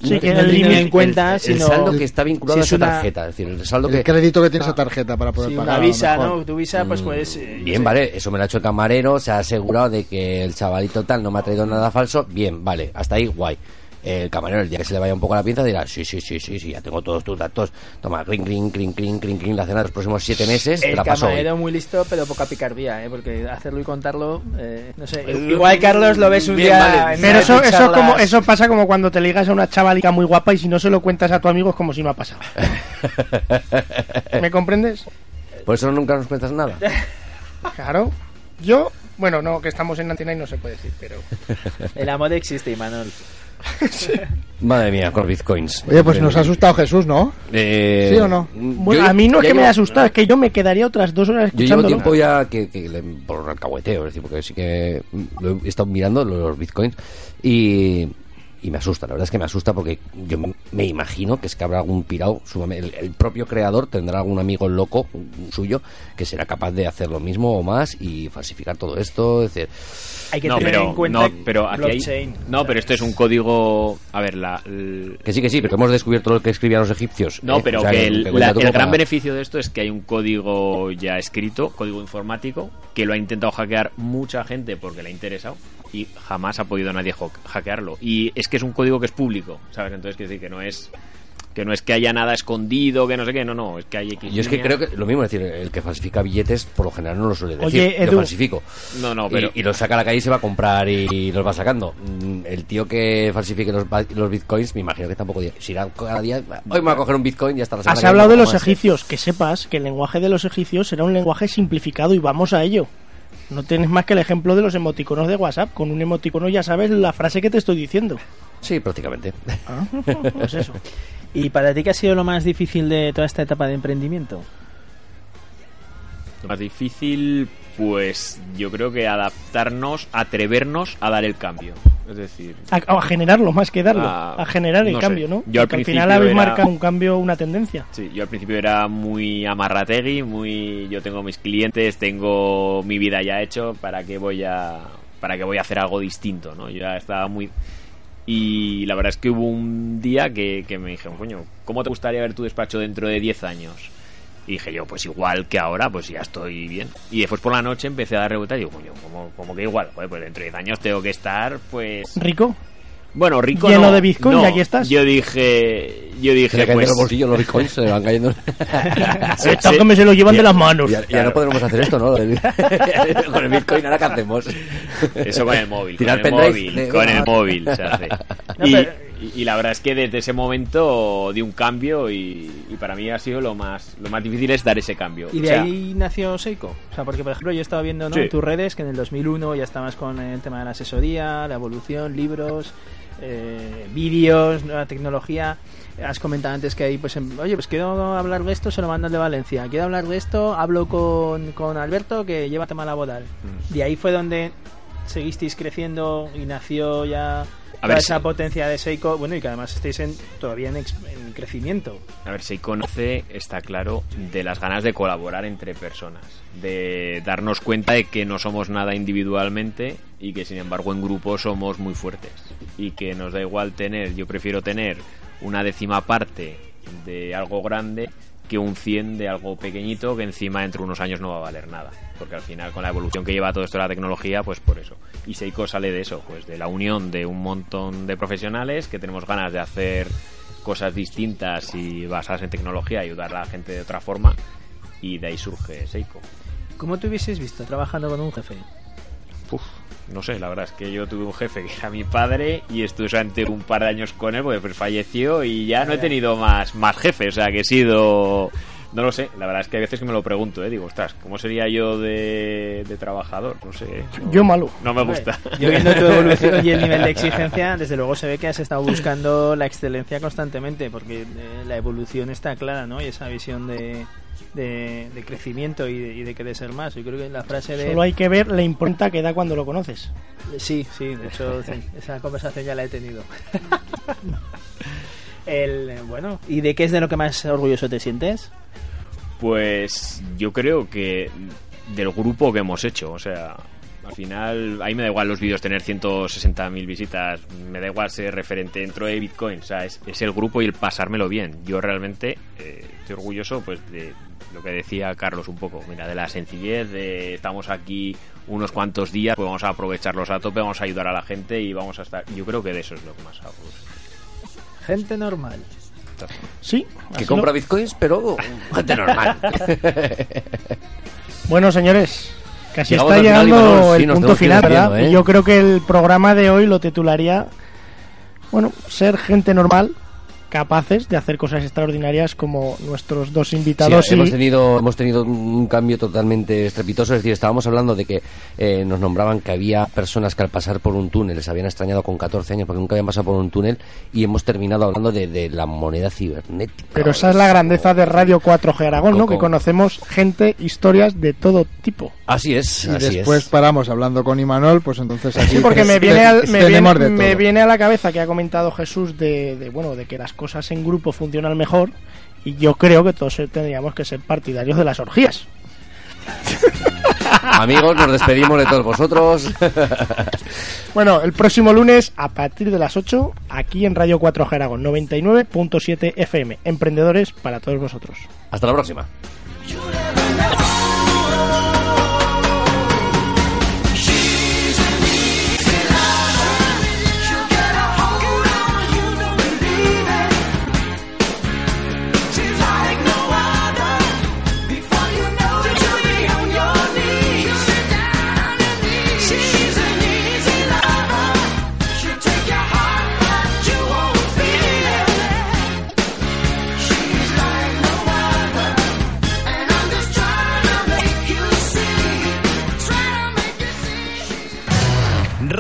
Sí, No que no el tiene límite- en cuenta, el, sino saldo que está vinculado si a es esa una- tarjeta. Es decir, el saldo El que. crédito que tiene esa tarjeta para poder si pagar. una visa. ¿no? Tu visa, pues puedes... eh, Bien, vale, eso me lo ha hecho el camarero, se ha asegurado de que el chavalito tal no me ha traído nada falso. Bien, vale, hasta ahí guay. El camarero, el día que se le vaya un poco la pinza, dirá: Sí, sí, sí, sí, sí, ya tengo todos tus datos. Toma, clink, clink, clink, clink, clink, clink, la cena de los próximos siete meses. te El la paso hoy. camarero muy listo, pero poca picardía, ¿eh? Porque hacerlo y contarlo, eh, no sé. Igual Carlos lo ves un Bien, día... en Pero eso, eso, es como, eso pasa como cuando te ligas a una chavalica muy guapa y si no se lo cuentas a tu amigo es como si no ha pasado. [LAUGHS] ¿Me comprendes? Por eso nunca nos cuentas nada. [LAUGHS] Claro. Yo, bueno, no, que estamos en antena y no se puede decir, pero... El amor existe, Imanol. [LAUGHS] Madre mía, con bitcoins. Oye, pues nos ha asustado Jesús, ¿no? Eh, ¿Sí o no? Bueno, yo- a mí no es que me haya asustado, es que yo me quedaría otras dos horas Yo llevo tiempo ya que, que le- por alcahueteo, es decir, porque sí que lo he estado mirando los bitcoins y, y me asusta, la verdad es que me asusta porque yo me- imagino que es que habrá algún pirado, sumamente- el, el propio creador tendrá algún amigo loco un suyo que será capaz de hacer lo mismo o más y falsificar todo esto, es decir, Hay que no, tener pero, en cuenta no, pero aquí hay- no, pero esto es un código. A ver, la, el- que sí, que sí, pero que hemos descubierto lo que escribían los egipcios. No, ¿eh? pero O sea, que el, la- el gran para- beneficio de esto es que hay un código ya escrito, código informático, que lo ha intentado hackear mucha gente porque le ha interesado y jamás ha podido nadie hackearlo. Y es que es un código que es público, ¿sabes? Entonces, que decir que no es que no es que haya nada escondido, que no sé qué, no, no, es que hay X Yo es que creo que lo mismo, es decir, el que falsifica billetes por lo general no lo suele decir. Oye, yo Edu. falsifico. No, no, pero y, y los saca a la calle y se va a comprar y, los va sacando. Mm, El tío que falsifique los, bitcoins, me imagino que tampoco. Si irá cada día, hoy me voy a coger un bitcoin y ya está la semana Has que hablado de los egipcios, que sepas que el lenguaje de los egipcios será un lenguaje simplificado y vamos a ello. No tienes más que el ejemplo de los emoticonos de WhatsApp. Con un emoticono ya sabes la frase que te estoy diciendo. Sí, prácticamente. Ah, pues eso. [LAUGHS] ¿Y para ti qué ha sido lo más difícil de toda esta etapa de emprendimiento? Lo más difícil, pues yo creo que adaptarnos, atrevernos a dar el cambio. Es decir, A, a generarlo más que darlo. A generar el no sé. cambio, ¿no? Yo al Porque al principio final habéis era- marcado un cambio, una tendencia. Sí, yo al principio era muy amarrategui, muy yo tengo mis clientes, tengo mi vida ya hecho, ¿para qué voy a ¿para qué voy a hacer algo distinto? ¿no? Yo ya estaba muy... Y la verdad es que hubo un día que, que me dijeron, coño, ¿cómo te gustaría ver tu despacho dentro de 10 años? Y dije yo, pues igual que ahora, pues ya estoy bien. Y después por la noche empecé a dar revueltas y digo, coño, como, como que igual, Joder, pues dentro de 10 años tengo que estar, pues... Rico. Bueno, rico Lleno no, de bitcoin, no. y aquí estás. Yo dije, yo dije, pues... los bolsillos los bitcoins, se le van cayendo. [LAUGHS] Que me se lo llevan de las manos. Ya, ya no podremos hacer esto, ¿no? [LAUGHS] Con el bitcoin, ¿ahora qué hacemos? Eso con el móvil, Tirar con el móvil, de- con el móvil se hace. No, y, pero- y- y la verdad es que desde ese momento di un cambio y, y para mí ha sido lo más lo más difícil es dar ese cambio. Y O de sea, ahí nació Seiko. O sea, porque por ejemplo yo estaba viendo ¿no? Sí. en tus redes que en el 2001 ya estabas con el tema de la asesoría, la evolución, libros, eh, vídeos, nueva tecnología. Has comentado antes que ahí, pues, oye, pues quiero hablar de esto, se lo mando al de Valencia. Quiero hablar de esto, hablo con, con Alberto que lleva tema laboral. Mm. De ahí fue donde seguisteis creciendo y nació ya toda ver, esa potencia de Seiko. Bueno, y que además estáis en, todavía en, en crecimiento. A ver, se conoce, está claro, de las ganas de colaborar entre personas, de darnos cuenta de que no somos nada individualmente y que sin embargo en grupo somos muy fuertes y que nos da igual tener, yo prefiero tener una décima parte de algo grande que un 100 de algo pequeñito que encima dentro de unos años no va a valer nada. Porque al final con la evolución que lleva todo esto de la tecnología, pues por eso. Y Seiko sale de eso, pues de la unión de un montón de profesionales que tenemos ganas de hacer cosas distintas y basadas en tecnología, ayudar a la gente de otra forma y de ahí surge Seiko. ¿Cómo te hubieses visto trabajando con un jefe? Uf, no sé, la verdad es que yo tuve un jefe que era mi padre y estuve solamente un par de años con él porque pues falleció y ya no he tenido más, más jefes, o sea que he sido... No lo sé, la verdad es que a veces que me lo pregunto, ¿eh? digo, ostras, ¿cómo sería yo de, de trabajador? No sé. no- Yo malo. No me gusta. Yo viendo tu [LAUGHS] evolución y el nivel de exigencia, desde luego se ve que has estado buscando la excelencia constantemente, porque eh, la evolución está clara, ¿no? Y esa visión de, de, de crecimiento y de, y de querer ser más. Yo creo que la frase de... Solo hay que ver la impronta que da cuando lo conoces. Sí, sí, de hecho, [LAUGHS] sí, esa conversación ya la he tenido. [LAUGHS] el, bueno, ¿y de qué es de lo que más orgulloso te sientes? Pues yo creo que del grupo que hemos hecho, o sea, al final, ahí me da igual los vídeos tener 160.000 visitas, me da igual ser referente dentro de Bitcoin, o sea, es, es el grupo y el pasármelo bien. Yo realmente eh, estoy orgulloso pues de lo que decía Carlos un poco, mira, de la sencillez, de estamos aquí unos cuantos días, pues vamos a aprovecharlos a tope, vamos a ayudar a la gente y vamos a estar... Yo creo que de eso es lo que más hago. Gente normal. Sí. Que compra lo- bitcoins, pero [LAUGHS] gente normal. [LAUGHS] Bueno, señores, casi Llegamos está final, llegando sí, el punto final, ¿verdad? ¿eh? Y Yo creo que el programa de hoy lo titularía, bueno, ser gente normal, capaces de hacer cosas extraordinarias como nuestros dos Sí, invitados. y- hemos tenido hemos tenido un cambio totalmente estrepitoso, es decir, estábamos hablando de que eh, nos nombraban que había personas que al pasar por un túnel les habían extrañado con 14 años porque nunca habían pasado por un túnel y hemos terminado hablando de, de la moneda cibernética. Pero esa es la grandeza de Radio 4G Aragón, ¿no? Que conocemos gente, historias de todo tipo. Así es, Y así después es. paramos hablando con Imanol, pues entonces aquí Sí, porque me viene, al- me, viene, me viene a la cabeza que ha comentado Jesús de, de, bueno de que las cosas en grupo funcionan mejor y yo creo que todos tendríamos que ser partidarios de las orgías. [LAUGHS] Amigos, nos despedimos de todos vosotros. [LAUGHS] Bueno, el próximo lunes a partir de las 8 aquí en Radio 4G Aragón 99.7 FM. Emprendedores para todos vosotros. Hasta la próxima.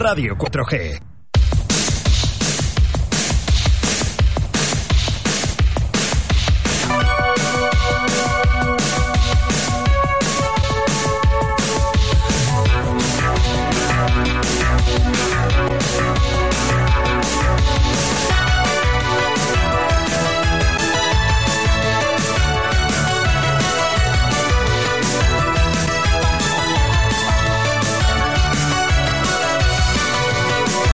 Radio 4G.